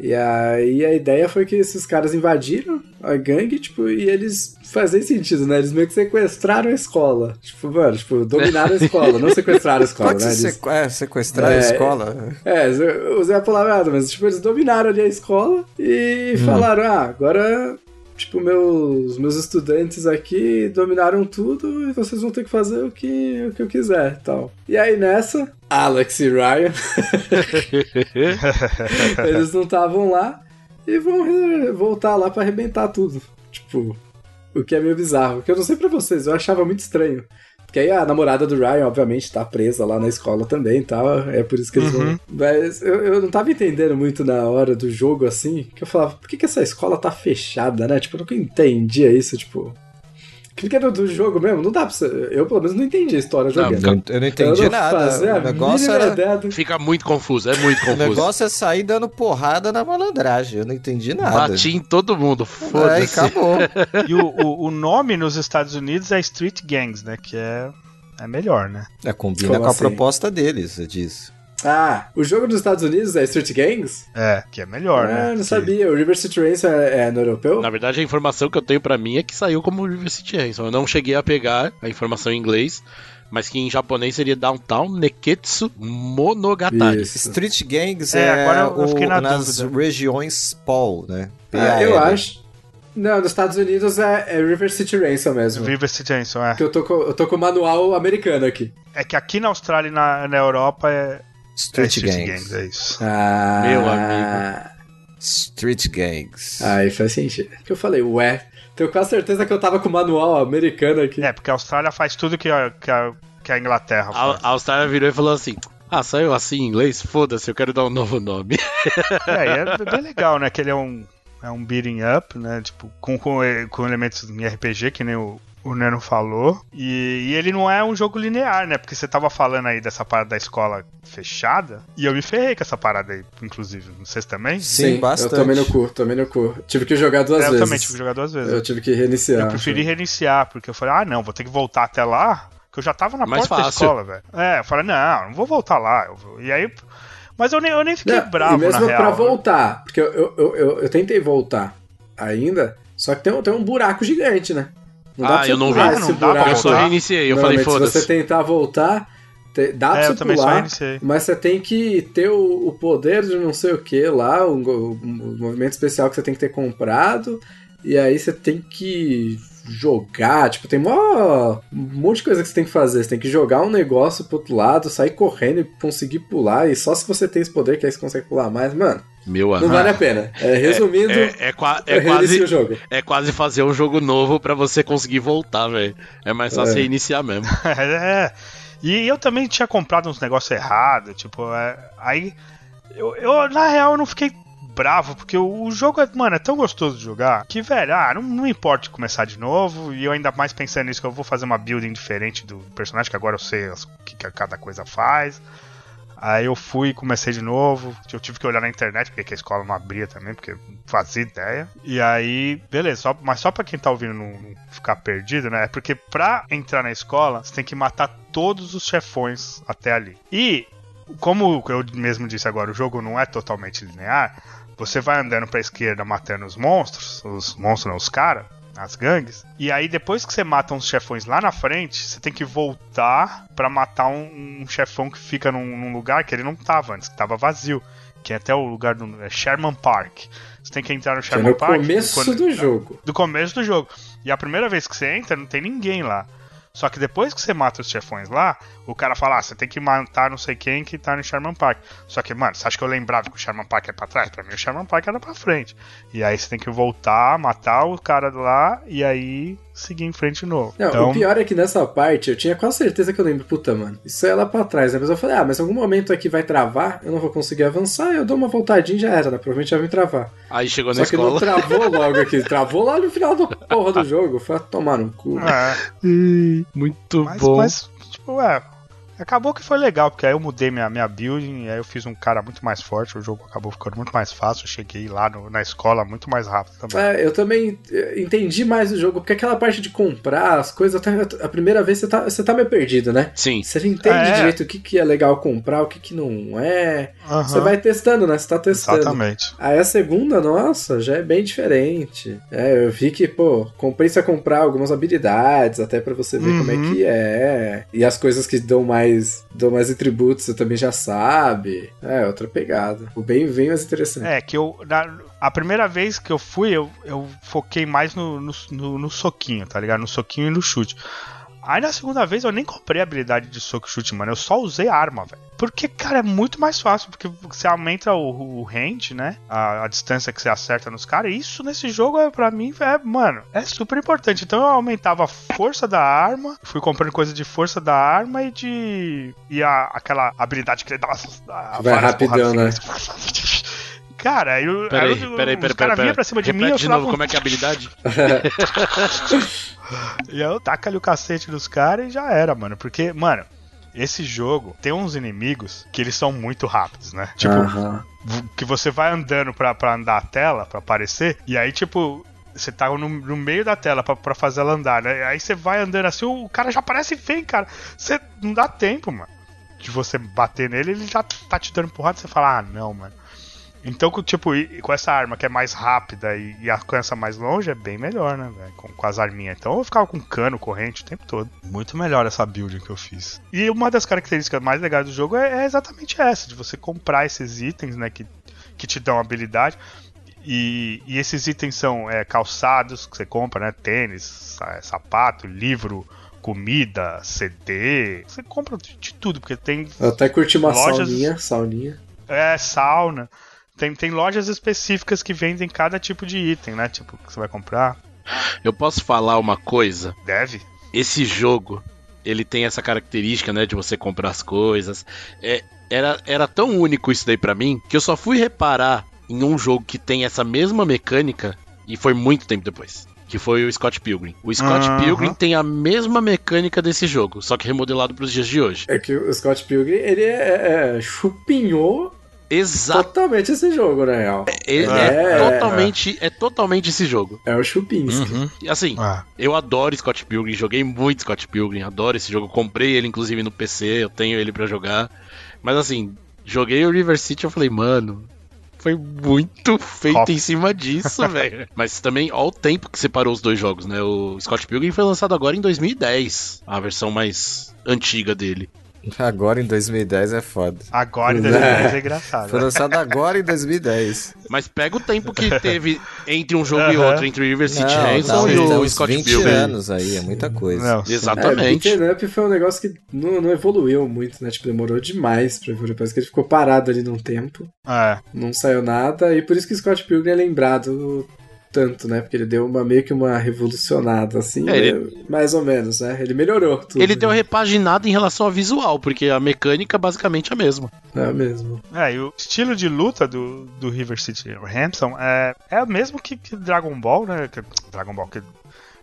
E aí a ideia foi que esses caras invadiram a gangue, tipo, e eles fazem sentido, né? Eles meio que sequestraram a escola. Tipo, mano, tipo, dominaram a escola, não sequestraram a escola, Pode né? Eles- sequ- é, sequestrar a É, escola? é, eu usei a palavra errada, mas tipo, eles dominaram ali a escola e Hum. falaram, ah, agora, tipo, meus, meus estudantes aqui dominaram tudo e vocês vão ter que fazer o que, o que eu quiser tal. E aí nessa, Alex e Ryan, eles não estavam lá e vão voltar lá para arrebentar tudo. Tipo, o que é meio bizarro. Que eu não sei pra vocês, eu achava muito estranho. Porque aí a namorada do Ryan, obviamente, tá presa lá na escola também e tá? tal. É por isso que eles uhum. vão. Mas eu, eu não tava entendendo muito na hora do jogo assim. Que eu falava, por que, que essa escola tá fechada, né? Tipo, eu nunca entendia isso, tipo. Porque do, do jogo mesmo, não dá pra você. Eu, pelo menos, não entendi a história jogando. Não, eu não entendi eu não nada. O negócio era... Fica muito confuso, é muito confuso. O negócio é sair dando porrada na malandragem. Eu não entendi nada. Bati em todo mundo, foda-se. Aí acabou. e o, o, o, nome nos Estados Unidos é Street Gangs, né? Que é, é melhor, né? É, combina Como com assim? a proposta deles, diz. Ah, o jogo dos Estados Unidos é Street Gangs? É, que é melhor, ah, né? não que... sabia. O River City Ransom é, é, no europeu? Na verdade, a informação que eu tenho para mim é que saiu como River City Ransom. Eu não cheguei a pegar a informação em inglês, mas que em japonês seria Downtown Neketsu Monogatari. Isso. Street Gangs é, é agora eu, fiquei na nas dúvida. regiões POL, né? Ah, eu acho. Não, nos Estados Unidos é, é, River City Ransom mesmo. River City Ransom, é. Que eu tô com, eu tô com o manual americano aqui. É que aqui na Austrália e na, na Europa é Street, é, Gangs. Gangs. É isso. Ah, Meu amigo. Street Gangs. Aí faz sentido. Que eu falei, ué. Tenho quase certeza que eu tava com o manual americano aqui. É, porque a Austrália faz tudo que a, que a, que a Inglaterra faz. A, a Austrália virou e falou assim: ah, saiu assim em inglês? Foda-se, eu quero dar um novo nome. é, é bem legal, né? Que ele é um, é um beating up, né? Tipo, com, com, com elementos em RPG, que nem o, o Neno falou. E, e, ele não é um jogo linear, né? Porque você tava falando aí dessa parada da escola fechada. E eu me ferrei com essa parada aí, inclusive. Vocês também? Sim, Sim bastante. Eu tomei no cu, tomei no cu. Tive que jogar duas é, vezes. Eu também tive que jogar duas vezes. Eu tive que reiniciar. Eu preferi reiniciar, porque eu falei, ah, não, vou ter que voltar até lá. Que eu já tava na Mais porta fácil. da escola, velho. É, eu falei, não, não vou voltar lá. E aí. Mas eu nem, eu nem fiquei não, bravo, e mesmo na pra real, voltar, né? porque eu, eu, eu, eu, eu tentei voltar ainda, só que tem, tem um buraco gigante, né? Não dá ah, eu não vi. Não dá pra eu só reiniciei. Eu falei, foda-se. Se você tentar voltar, te, dá é, pra você pular, mas você tem que ter o, o, poder de não sei o que lá, o, o, o, movimento especial que você tem que ter comprado, e aí você tem que jogar, tipo, tem um monte de coisa que você tem que fazer. Você tem que jogar um negócio pro outro lado, sair correndo e conseguir pular, e só se você tem esse poder que aí você consegue pular mais, mano. Meu Não vale a pena. É, resumindo, é, é, é, é quase, é quase fazer um jogo novo para você conseguir voltar, velho. É mais fácil é. iniciar mesmo. é. E eu também tinha comprado uns negócios errados, tipo, é, aí eu, eu, na real, eu não fiquei bravo, porque o, o, jogo, é, mano, é tão gostoso de jogar que, velho, ah, não, não importa começar de novo. E eu ainda mais pensando nisso, que eu vou fazer uma building diferente do personagem, que agora eu sei o que, que cada coisa faz. Aí eu fui comecei de novo. Eu tive que olhar na internet, porque a escola não abria também, porque não fazia ideia. E aí, beleza, só, mas só pra quem tá ouvindo não, não, ficar perdido, né? É porque pra entrar na escola, você tem que matar todos os chefões até ali. E, como eu mesmo disse agora, o jogo não é totalmente linear. Você vai andando pra esquerda matando os monstros, os monstros não, os caras as gangues. E aí, depois que você mata uns chefões lá na frente, você tem que voltar para matar um, um, chefão que fica num, num, lugar que ele não tava antes, que tava vazio. Que é até o lugar do é Sherman Park. Você tem que entrar no Sherman que é no Park. começo quando, do jogo. Do começo do jogo. E a primeira vez que você entra, não tem ninguém lá. Só que depois que você mata os chefões lá, o cara fala, ah, você tem que matar não sei quem que tá no Sherman Park. Só que, mano, você acha que eu lembrava que o Sherman Park é pra trás? Pra mim o Sherman Park era pra frente. E aí você tem que voltar, matar o cara lá e aí seguir em frente de novo. Não, então... o pior é que nessa parte eu tinha quase certeza que eu lembro, puta, mano, isso é lá pra trás, né? Mas eu falei, ah, mas em algum momento aqui vai travar, eu não vou conseguir avançar, eu dou uma voltadinha e já era, né? Provavelmente já vai travar. Aí chegou Só na escola. Só que não travou logo aqui, travou lá no final do porra do jogo, foi tomar no cu. É. Muito mas, bom. Mas, tipo, é, Acabou que foi legal, porque aí eu mudei minha, minha building, aí eu fiz um cara muito mais forte, o jogo acabou ficando muito mais fácil, eu cheguei lá no, na escola muito mais rápido também. É, eu também eh, entendi mais o jogo, porque aquela parte de comprar as coisas, a primeira vez você tá, você tá meio perdido, né? Sim. Você entende é. direito o que, que é legal comprar, o que, que não é. Uhum. Você vai testando, né? Você tá testando. Exatamente. Aí a segunda, nossa, já é bem diferente. É, eu vi que, pô, compensa comprar algumas habilidades, até para você ver uhum. como é uhum. que é. E as coisas que dão mais mais. Dou mais atributos, você também já sabe. É, outra pegada. O bem vem mais interessante. É, que eu. Na, a primeira vez que eu fui, eu, eu foquei mais no, no, no, no soquinho, tá ligado? No soquinho e no chute. Aí na segunda vez eu nem comprei a habilidade de soco chute, mano. Eu só usei arma, velho. Porque, cara, é muito mais fácil. Porque você aumenta o, o range, né? A, a, distância que você acerta nos caras. Isso nesse jogo, é, pra mim, é, mano, é super importante. Então eu aumentava a força da arma. Fui comprando coisa de força da arma e de. E a, aquela habilidade que ele dá. Vai rapidão, né? Cara, eu. Peraí, peraí, peraí. Os caras vinham pra cima de Repete mim. Eu de novo, como é que é a habilidade? e eu taca ali o cacete dos caras e já era, mano. Porque, mano, esse jogo tem uns inimigos que eles são muito rápidos, né? Tipo, que você vai andando pra, pra andar a tela, pra aparecer, e aí, tipo, você tá no, no meio da tela pra, pra fazer ela andar, né? Aí você vai andando assim, o cara já aparece feio, cara. Você não dá tempo, mano. De você bater nele, ele já tá te dando porrada, você fala, ah, não, mano. Então, tipo, com essa arma que é mais rápida e, e alcança mais longe, é bem melhor, né, velho? Com, com, as arminhas. Então eu ficava com cano, corrente o tempo todo. Muito melhor essa build que eu fiz. E uma das características mais legais do jogo é, é exatamente essa, de você comprar esses itens, né, que, que te dão habilidade. E, e esses itens são é, calçados que você compra, né? Tênis, sapato, livro, comida, CD. Você compra de, de tudo, porque tem. Eu até curti uma lojas, sauninha, sauninha. É, sauna. Tem, tem lojas específicas que vendem cada tipo de item, né? Tipo, que você vai comprar. Eu posso falar uma coisa? Deve. Esse jogo, ele tem essa característica, né, de você comprar as coisas. É, era, era tão único isso daí para mim que eu só fui reparar em um jogo que tem essa mesma mecânica e foi muito tempo depois. Que foi o Scott Pilgrim. O Scott uhum. Pilgrim tem a mesma mecânica desse jogo, só que remodelado para os dias de hoje. É que o Scott Pilgrim, ele é, é, chupinhou Exato. Totalmente esse jogo, na real. É, é, é, totalmente, é. é totalmente esse jogo. É o Chupinski. Uhum. Assim, ah. eu adoro Scott Pilgrim, joguei muito Scott Pilgrim, adoro esse jogo. Comprei ele, inclusive, no PC, eu tenho ele para jogar. Mas assim, joguei o River City e eu falei, mano, foi muito feito em cima disso, velho. Mas também, ó o tempo que separou os dois jogos, né? O Scott Pilgrim foi lançado agora em 2010, a versão mais antiga dele. Agora em 2010 é foda. Agora em 2010 é, é engraçado. Foi lançado agora em 2010. Mas pega o tempo que teve entre um jogo uh -huh. e outro, entre River City Ransom e o Scott 20 Pilgrim. anos aí, é muita coisa. Não, Exatamente. É, Beaten Up foi um negócio que não, não, evoluiu muito, né? Tipo, demorou demais pra evoluir. Parece que ele ficou parado ali num tempo. É. Não saiu nada, e por isso que Scott Pilgrim é lembrado tanto, né? Porque ele deu uma meio que uma revolucionada, assim, é, ele... Né? mais ou menos, né? Ele melhorou tudo. Ele deu uma repaginada em relação ao visual, porque a mecânica basicamente é a mesma. É a mesma. É, e o estilo de luta do, do River City Ransom é, é o mesmo que, que Dragon Ball, né? Que, Dragon Ball, que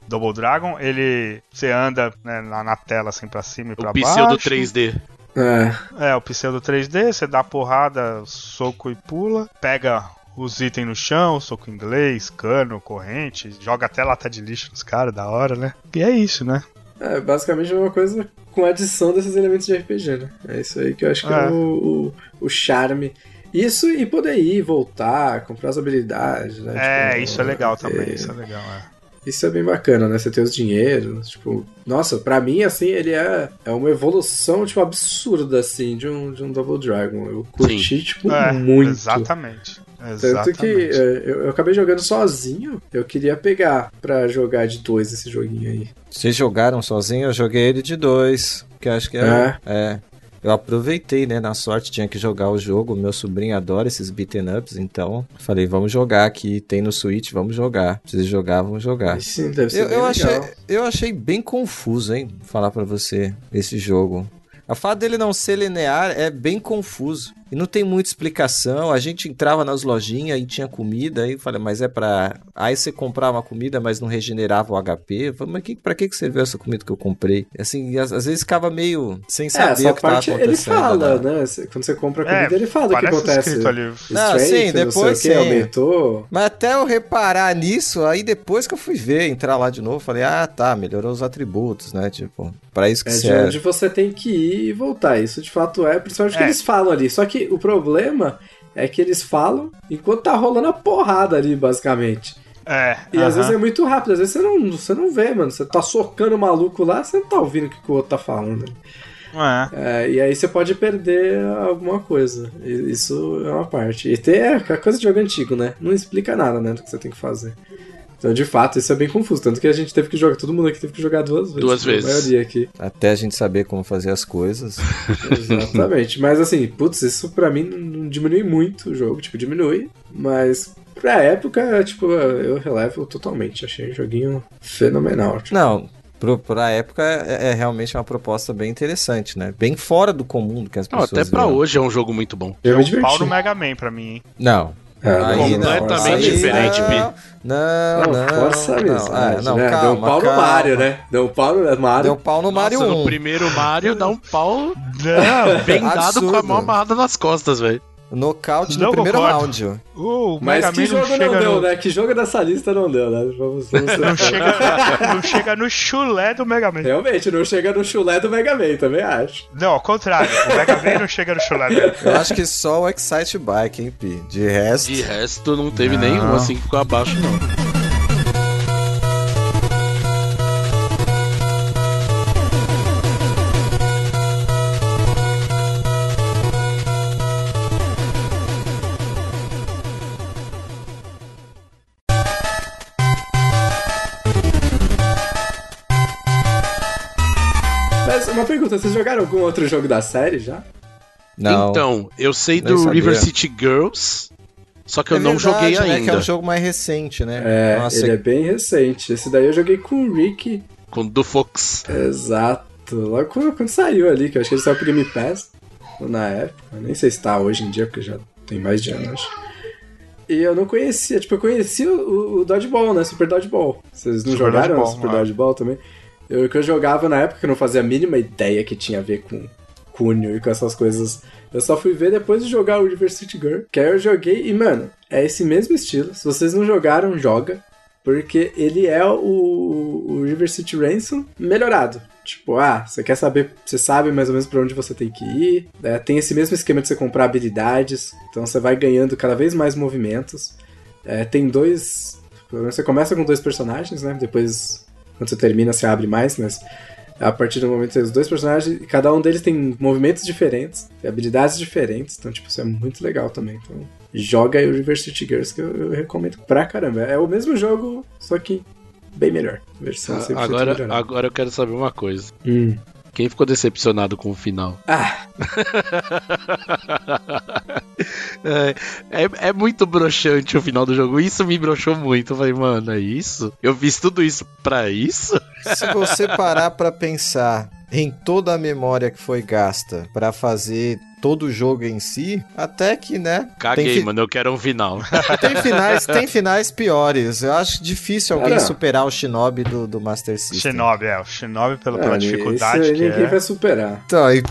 Double Dragon, ele você anda né, na, na, tela assim pra cima e pra o baixo. O pseudo 3D. É. é, o pseudo 3D, você dá porrada, soco e pula, pega os itens no chão, soco inglês, cano, corrente, joga até lata de lixo nos caras, da hora, né? E é isso, né? É, basicamente é uma coisa com adição desses elementos de RPG, né? É isso aí que eu acho que é, é o, o, o, charme. Isso e poder ir, voltar, comprar as habilidades, né? É, tipo, isso é legal também, isso é legal, é. Isso é bem bacana, né? Você ter os dinheiros, tipo... Nossa, pra mim, assim, ele é, é uma evolução, tipo, absurda, assim, de um, de um Double Dragon. Eu curti, Sim. tipo, é, muito. Exatamente. Tanto que é, eu, eu, acabei jogando sozinho. Eu queria pegar pra jogar de dois esse joguinho aí. Vocês jogaram sozinho? Eu joguei ele de dois. Que acho que é. É. é. Eu aproveitei, né? Na sorte tinha que jogar o jogo. Meu sobrinho adora esses beaten ups, então falei, vamos jogar aqui. Tem no Switch, vamos jogar. Precisa jogar, vamos jogar. Sim, deve ser eu, eu achei, eu achei bem confuso, hein? Falar para você esse jogo. A fato dele não ser linear é bem confuso. E não tem muita explicação. A gente entrava nas lojinhas e tinha comida. Aí eu falei, mas é pra. Aí você comprava uma comida, mas não regenerava o HP. Eu falei, mas que, pra que serviu essa comida que eu comprei? Assim, às, às vezes ficava meio sem é, saber é, o que parte tava acontecendo. Ele fala, né? Quando você compra a comida, é, ele fala o que acontece. Ali. Não, sim, depois sim. aumentou. Mas até eu reparar nisso, aí depois que eu fui ver, entrar lá de novo, falei, ah, tá, melhorou os atributos, né? Tipo, pra isso que é serve. de onde você tem que ir e voltar. Isso de fato é, principalmente o que é. eles falam ali. Só que o problema é que eles falam enquanto tá rolando a porrada ali, basicamente. É. E uh -huh. às vezes é muito rápido, às vezes você não, você não vê, mano. Você tá socando o maluco lá, você não tá ouvindo o que o outro tá falando. É. É, e aí você pode perder alguma coisa. Isso é uma parte. E tem é, a coisa de jogo antigo, né? Não explica nada, né? Do que você tem que fazer. Então, de fato, isso é bem confuso. Tanto que a gente teve que jogar, todo mundo aqui teve que jogar duas vezes. Duas vezes. A maioria aqui. Até a gente saber como fazer as coisas. Exatamente. Mas assim, putz, isso pra mim não diminui muito o jogo. Tipo, diminui. Mas pra época, tipo, eu relevo totalmente. Achei um joguinho fenomenal. Tipo. Não, Pro, pra época é, é, realmente uma proposta bem interessante, né? Bem fora do comum do que as pessoas. Não, até pra viram. hoje é um jogo muito bom. Eu é um pau no Mega Man pra mim, hein? Não. É, aí, completamente aí, diferente, Pi. Não, não, não. Força não, mesmo. É, não, né? calma, Deu um pau calma. no Mario, né? Deu um pau no Mario. Deu um pau no Mario Nossa, 1. No primeiro Mario dá um pau não, bem dado com a mão amarrada nas costas, velho. Nocaute no primeiro round. Uh, Mas que jogo não, não deu, no... né? Que jogo dessa lista não deu, né? Vamos, vamos não, chega, não chega no chulé do Mega Man. Realmente, não chega no chulé do Mega Man, também acho. Não, ao contrário. O Mega Man não chega no chulé dele. Eu acho que só o Excite Bike, hein, Pi? De resto... De resto, não teve não. nenhum assim que ficou abaixo, não. Vocês jogaram algum outro jogo da série já? Não. Então, eu sei do sabia. River City Girls, só que é eu não verdade, joguei né, ainda. Que é um jogo mais recente, né? É, Nossa, ele é bem recente. Esse daí eu joguei com o Rick. Com o do Fox. Exato. Logo quando, quando, saiu ali, que eu acho que ele saiu pro Game Pass na época. Eu nem sei se tá hoje em dia, porque já tem mais de anos. E eu não conhecia, tipo, eu conhecia o, o Dodgeball, né? Super Dodgeball. Vocês não Super jogaram Dodgeball, Super né? Dodgeball também? Eu, que eu jogava na época, eu não fazia a mínima ideia que tinha a ver com cunho e com essas coisas. Eu só fui ver depois de jogar o University Girl. Que aí eu joguei e, mano, é esse mesmo estilo. Se vocês não jogaram, joga. Porque ele é o, o River City Ransom melhorado. Tipo, ah, você quer saber, você sabe mais ou menos para onde você tem que ir. Né? Tem esse mesmo esquema de você comprar habilidades. Então você vai ganhando cada vez mais movimentos. É, tem dois. Você começa com dois personagens, né? Depois quando você termina, você abre mais, mas a partir do momento tem os dois personagens, cada um deles tem movimentos diferentes, habilidades diferentes, então, tipo, isso é muito legal também. Então, joga aí o Reverse City Girls, que eu, eu, recomendo pra caramba. É o mesmo jogo, só que bem melhor. Versão ah, agora, agora eu quero saber uma coisa. Hum. Quem ficou decepcionado com o final? Ah! é, é, é, muito broxante o final do jogo. Isso me broxou muito. Eu falei, mano, é isso? Eu fiz tudo isso pra isso? Se você parar pra pensar em toda a memória que foi gasta para fazer todo o jogo em si, até que, né? Caguei, fi... mano, eu quero um final. tem finais, tem finais piores. Eu acho difícil alguém é, superar o Shinobi do, do Master System. Shinobi, é, o Shinobi pela, pela dificuldade isso que ninguém é. vai superar. Então, e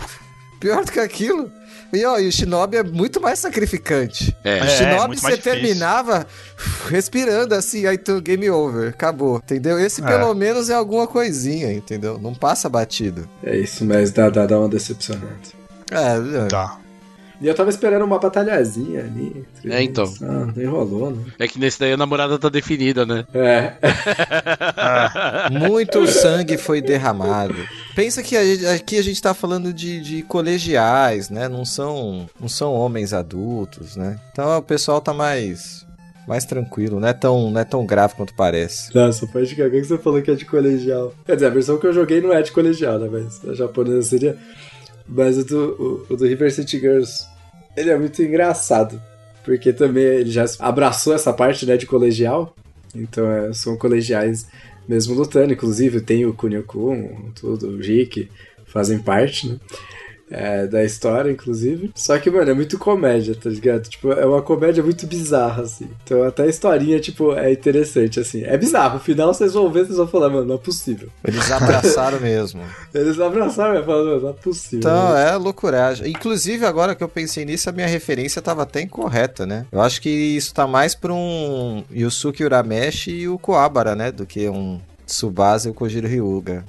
pior do que aquilo, e, ó, e o Shinobi é muito mais sacrificante. É, o é, Shinobi é, você terminava respirando assim, aí tu game over, acabou, entendeu? Esse é. pelo menos é alguma coisinha, entendeu? Não passa batido. É isso, mas dá, dá, dá uma decepcionante. É, é. Tá. E eu tava esperando uma batalhazinha ali. É, então. Ah, nem rolou, né? É que nesse daí a namorada tá definida, né? É. Muito sangue foi derramado. Pensa que a gente, aqui a gente tá falando de, de colegiais, né? Não são, não são homens adultos, né? Então o pessoal tá mais mais tranquilo, não é tão, não é tão grave quanto parece. Nossa, pode alguém que você falou que é de colegial. Quer dizer, a versão que eu joguei não é de colegial, né? Mas a japonesa seria. Mas o do, o, o do River City Girls, ele é muito engraçado. Porque também ele já abraçou essa parte, né, de colegial. Então é, são colegiais mesmo lutando. Inclusive tem o Kunio-kun, tudo, o Rick, fazem parte, né? É, da história, inclusive. Só que, mano, é muito comédia, tá ligado? Tipo, é uma comédia muito bizarra, assim. Então até a historinha, tipo, é interessante, assim. É bizarro. No final vocês vão ver, vocês vão falar, mano, não é possível. Eles abraçaram mesmo. Eles abraçaram e falaram, mano, não é possível. Então, é loucuragem. Inclusive, agora que eu pensei nisso, a minha referência tava até incorreta, né? Eu acho que isso tá mais pra um Yusuke Urameshi e o Koabara, né? Do que um Tsubasa e o Kojiro Ryuga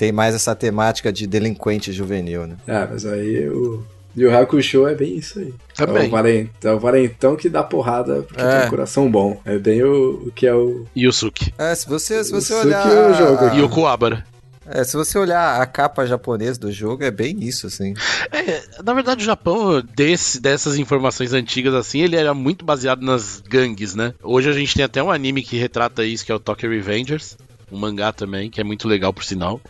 tem mais essa temática de delinquente juvenil, né? Ah, mas aí o. E o Hakusho é bem isso aí. Também. É o, valentão, é o valentão que dá porrada porque é. tem um coração bom. É bem o, o que é o. Yusuke. É, se você, se você olhar. O jogo. E o Kuwabara. É, se você olhar a capa japonesa do jogo, é bem isso, assim. É, na verdade, o Japão, desse, dessas informações antigas, assim, ele era muito baseado nas gangues, né? Hoje a gente tem até um anime que retrata isso, que é o Tokyo Revengers. Um mangá também, que é muito legal, por sinal.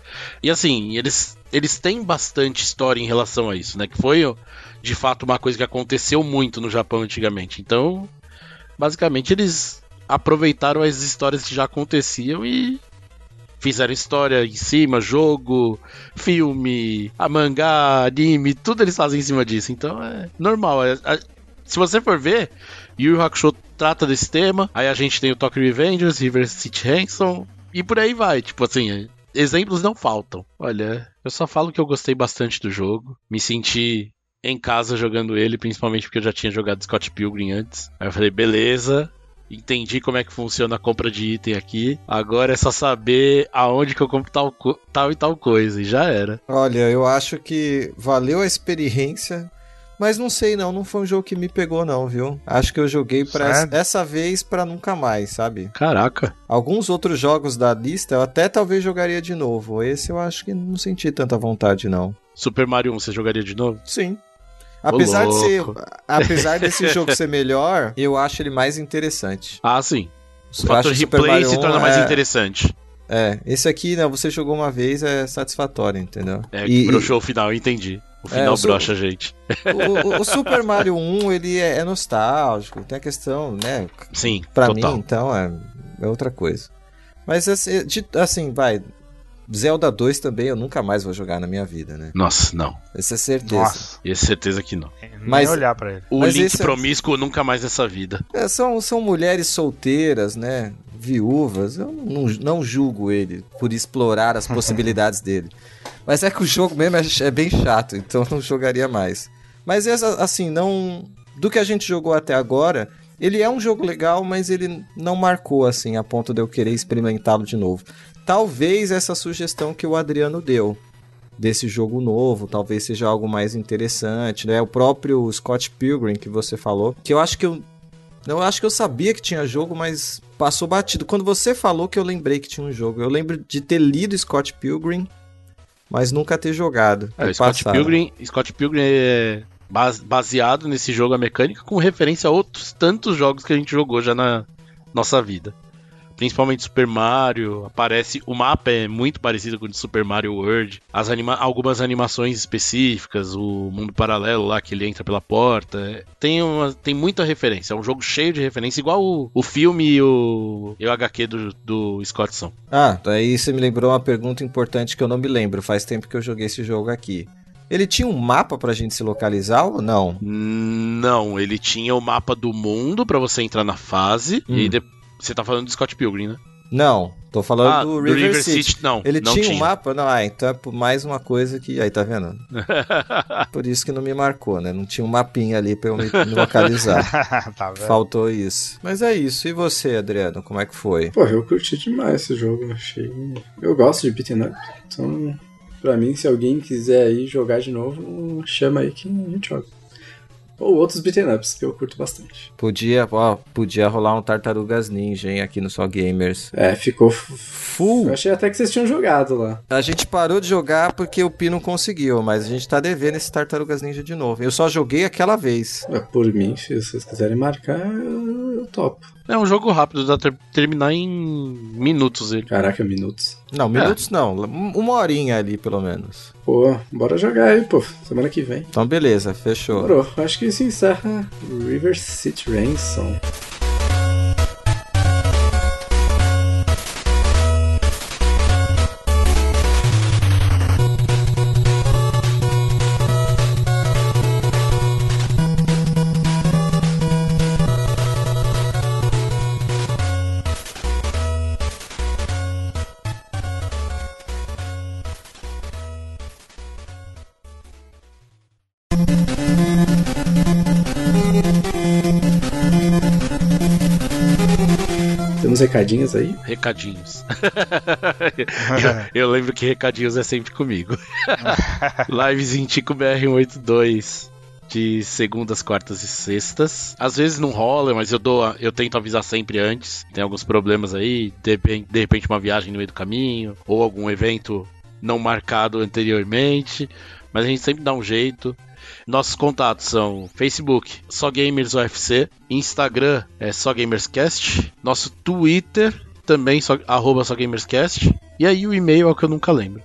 E assim, eles, eles têm bastante história em relação a isso, né? Que foi, de fato, uma coisa que aconteceu muito no Japão antigamente. Então, basicamente, eles aproveitaram as histórias que já aconteciam e fizeram história em cima, jogo, filme, mangá, anime, tudo eles fazem em cima disso. Então é normal. É, é, se você for ver, Yu Yu Hakusho trata desse tema. Aí a gente tem o Tokyo Revengers, River City Ransom e por aí vai. Tipo assim, exemplos não faltam. Olha, eu só falo que eu gostei bastante do jogo. Me senti em casa jogando ele, principalmente porque eu já tinha jogado Scott Pilgrim antes. Aí eu falei, beleza, entendi como é que funciona a compra de item aqui. Agora é só saber aonde que eu compro tal, tal e tal coisa. E já era. Olha, eu acho que valeu a experiência. Mas não sei não, não foi um jogo que me pegou não, viu? Acho que eu joguei para essa vez para nunca mais, sabe? Caraca. Alguns outros jogos da lista eu até talvez jogaria de novo. Esse eu acho que não senti tanta vontade não. Super Mario 1 você jogaria de novo? Sim. Apesar, de ser, apesar desse jogo ser melhor, eu acho ele mais interessante. Ah, sim. O fator replay se torna mais é... interessante. É, esse aqui, né, você jogou uma vez, é satisfatório, entendeu? É, e, broxou e... o final, eu entendi. O final é, o brocha, gente. O, o, o, Super Mario 1, ele é, é, nostálgico, tem a questão, né? Sim, Pra total. mim, então, é, é outra coisa. Mas, assim, de, assim, vai, Zelda 2 também eu nunca mais vou jogar na minha vida, né? Nossa, não. Essa é certeza. Nossa, e é certeza que não. É, mas olhar para ele. O mas Link é- promíscuo é... nunca mais nessa vida. É, são, são mulheres solteiras, né? Viúvas. Eu não, não julgo ele por explorar as possibilidades dele. Mas é que o jogo mesmo é, é bem chato, então eu não jogaria mais. Mas assim, não. Do que a gente jogou até agora, ele é um jogo legal, mas ele não marcou assim a ponto de eu querer experimentá-lo de novo talvez essa sugestão que o Adriano deu desse jogo novo, talvez seja algo mais interessante, né? O próprio Scott Pilgrim que você falou, que eu acho que eu não acho que eu sabia que tinha jogo, mas passou batido. Quando você falou que eu lembrei que tinha um jogo, eu lembro de ter lido Scott Pilgrim, mas nunca ter jogado. É, Scott Pilgrim, Scott Pilgrim é baseado nesse jogo a mecânica com referência a outros tantos jogos que a gente jogou já na nossa vida principalmente Super Mario, aparece. O mapa é muito parecido com o de Super Mario World. As anima algumas animações específicas, o mundo paralelo lá que ele entra pela porta. Tem, uma, tem muita referência. É um jogo cheio de referência, igual o, o filme e o, e o HQ do, do Scottson. Ah, daí você me lembrou uma pergunta importante que eu não me lembro. Faz tempo que eu joguei esse jogo aqui. Ele tinha um mapa pra gente se localizar ou não? Não, ele tinha o mapa do mundo para você entrar na fase hum. e depois você tá falando do Scott Pilgrim, né? Não, tô falando ah, do, River, do River City. City. Não, ele não tinha, tinha, um mapa? Não, ah, então é mais uma coisa que. Aí, tá vendo? Por isso que não me marcou, né? Não tinha um mapinha ali pra eu me, me localizar. tá Faltou isso. Mas é isso. E você, Adriano, como é que foi? Pô, eu curti demais esse jogo. Achei. Eu gosto de beat'em up. Então, pra mim, se alguém quiser aí jogar de novo, chama aí que a gente joga. Ou outros beat'em ups, que eu curto bastante. Podia, ó, podia rolar um Tartarugas Ninja, hein, aqui no Só Gamers. É, ficou full. Eu achei até que vocês tinham jogado lá. A gente parou de jogar porque o Pi não conseguiu, mas a gente tá devendo esse Tartarugas Ninja de novo. Eu só joguei aquela vez. É, por mim, se vocês quiserem marcar, eu topo. É um jogo rápido, dá pra terminar em minutos ele. Caraca, minutos. Não, minutos é. não. Uma horinha ali, pelo menos. Pô, bora jogar aí, pô. Semana que vem. Então, beleza, fechou. Bro, acho que isso encerra River City Ransom. Temos recadinhos aí? Recadinhos. eu, eu, lembro que recadinhos é sempre comigo. Lives em Tico BR182 de segundas, quartas e sextas. Às vezes não rola, mas eu dou, eu tento avisar sempre antes. Tem alguns problemas aí, de, de repente uma viagem no meio do caminho ou algum evento não marcado anteriormente, mas a gente sempre dá um jeito. Nossos contatos são Facebook, só Gamers UFC, Instagram é só Gamerscast, nosso Twitter também só arroba só Gamerscast, e aí o e-mail é o que eu nunca lembro.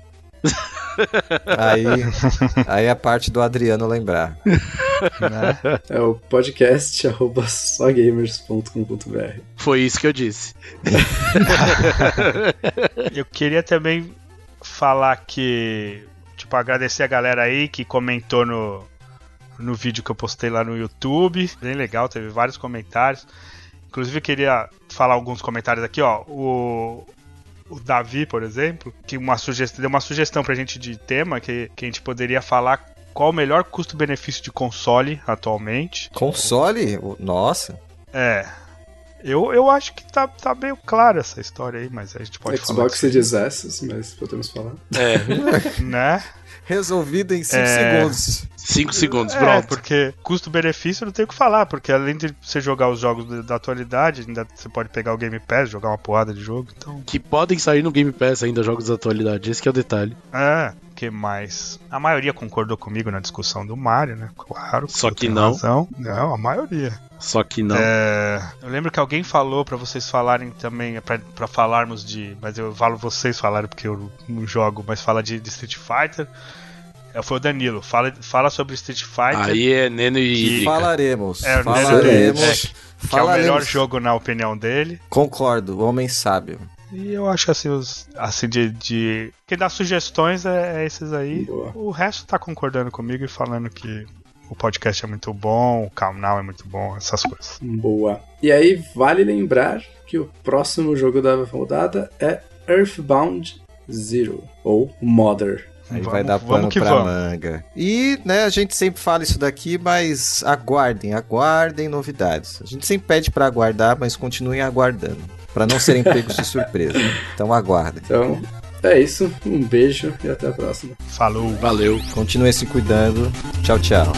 Aí, aí é a parte do Adriano lembrar. Né? É o podcast arroba sógamers.com.br. Foi isso que eu disse. eu queria também falar que. Tipo, agradecer a galera aí que comentou no, no vídeo que eu postei lá no YouTube. Bem legal, teve vários comentários. Inclusive, eu queria falar alguns comentários aqui, ó. O, o Davi, por exemplo, que uma sugestão, deu uma sugestão pra gente de tema que, que a gente poderia falar qual o melhor custo-benefício de console atualmente. Console? Nossa. É. Eu, eu acho que tá, tá meio claro essa história aí, mas a gente pode Xbox falar. Xbox Series S, mas podemos falar. É. né? Resolvido em 5 é... segundos. 5 segundos, é, pronto. porque custo-benefício não tem o que falar, porque além de você jogar os jogos da atualidade, ainda você pode pegar o Game Pass, jogar uma porrada de jogo, então... Que podem sair no Game Pass ainda jogos da atualidade, esse é o detalhe. É, que mais? A maioria concordou comigo na discussão do Mario, né? Claro. Só que não. Razão. Não, a maioria. Só que não. É, eu lembro que alguém falou para vocês falarem também, para falarmos de. Mas eu falo vocês falarem porque eu não jogo, mas fala de, de Street Fighter. É, foi o Danilo. Fala, fala sobre Street Fighter. Aí é Neno e. Que... Falaremos. É, falaremos. É, que falaremos. é o melhor jogo na opinião dele. Concordo, homem sábio. E eu acho que assim, os, assim de, de. Quem dá sugestões é, é esses aí. Boa. O resto tá concordando comigo e falando que o podcast é muito bom, o canal é muito bom, essas coisas. Boa. E aí, vale lembrar que o próximo jogo da rodada é Earthbound Zero, ou Mother. Aí vamos, vai dar pano pra vamos. manga. E, né, a gente sempre fala isso daqui, mas aguardem, aguardem novidades. A gente sempre pede para aguardar, mas continuem aguardando. para não serem pegos de surpresa. Então aguardem. Então, é isso. Um beijo e até a próxima. Falou. Valeu. Continue se cuidando. Tchau, tchau.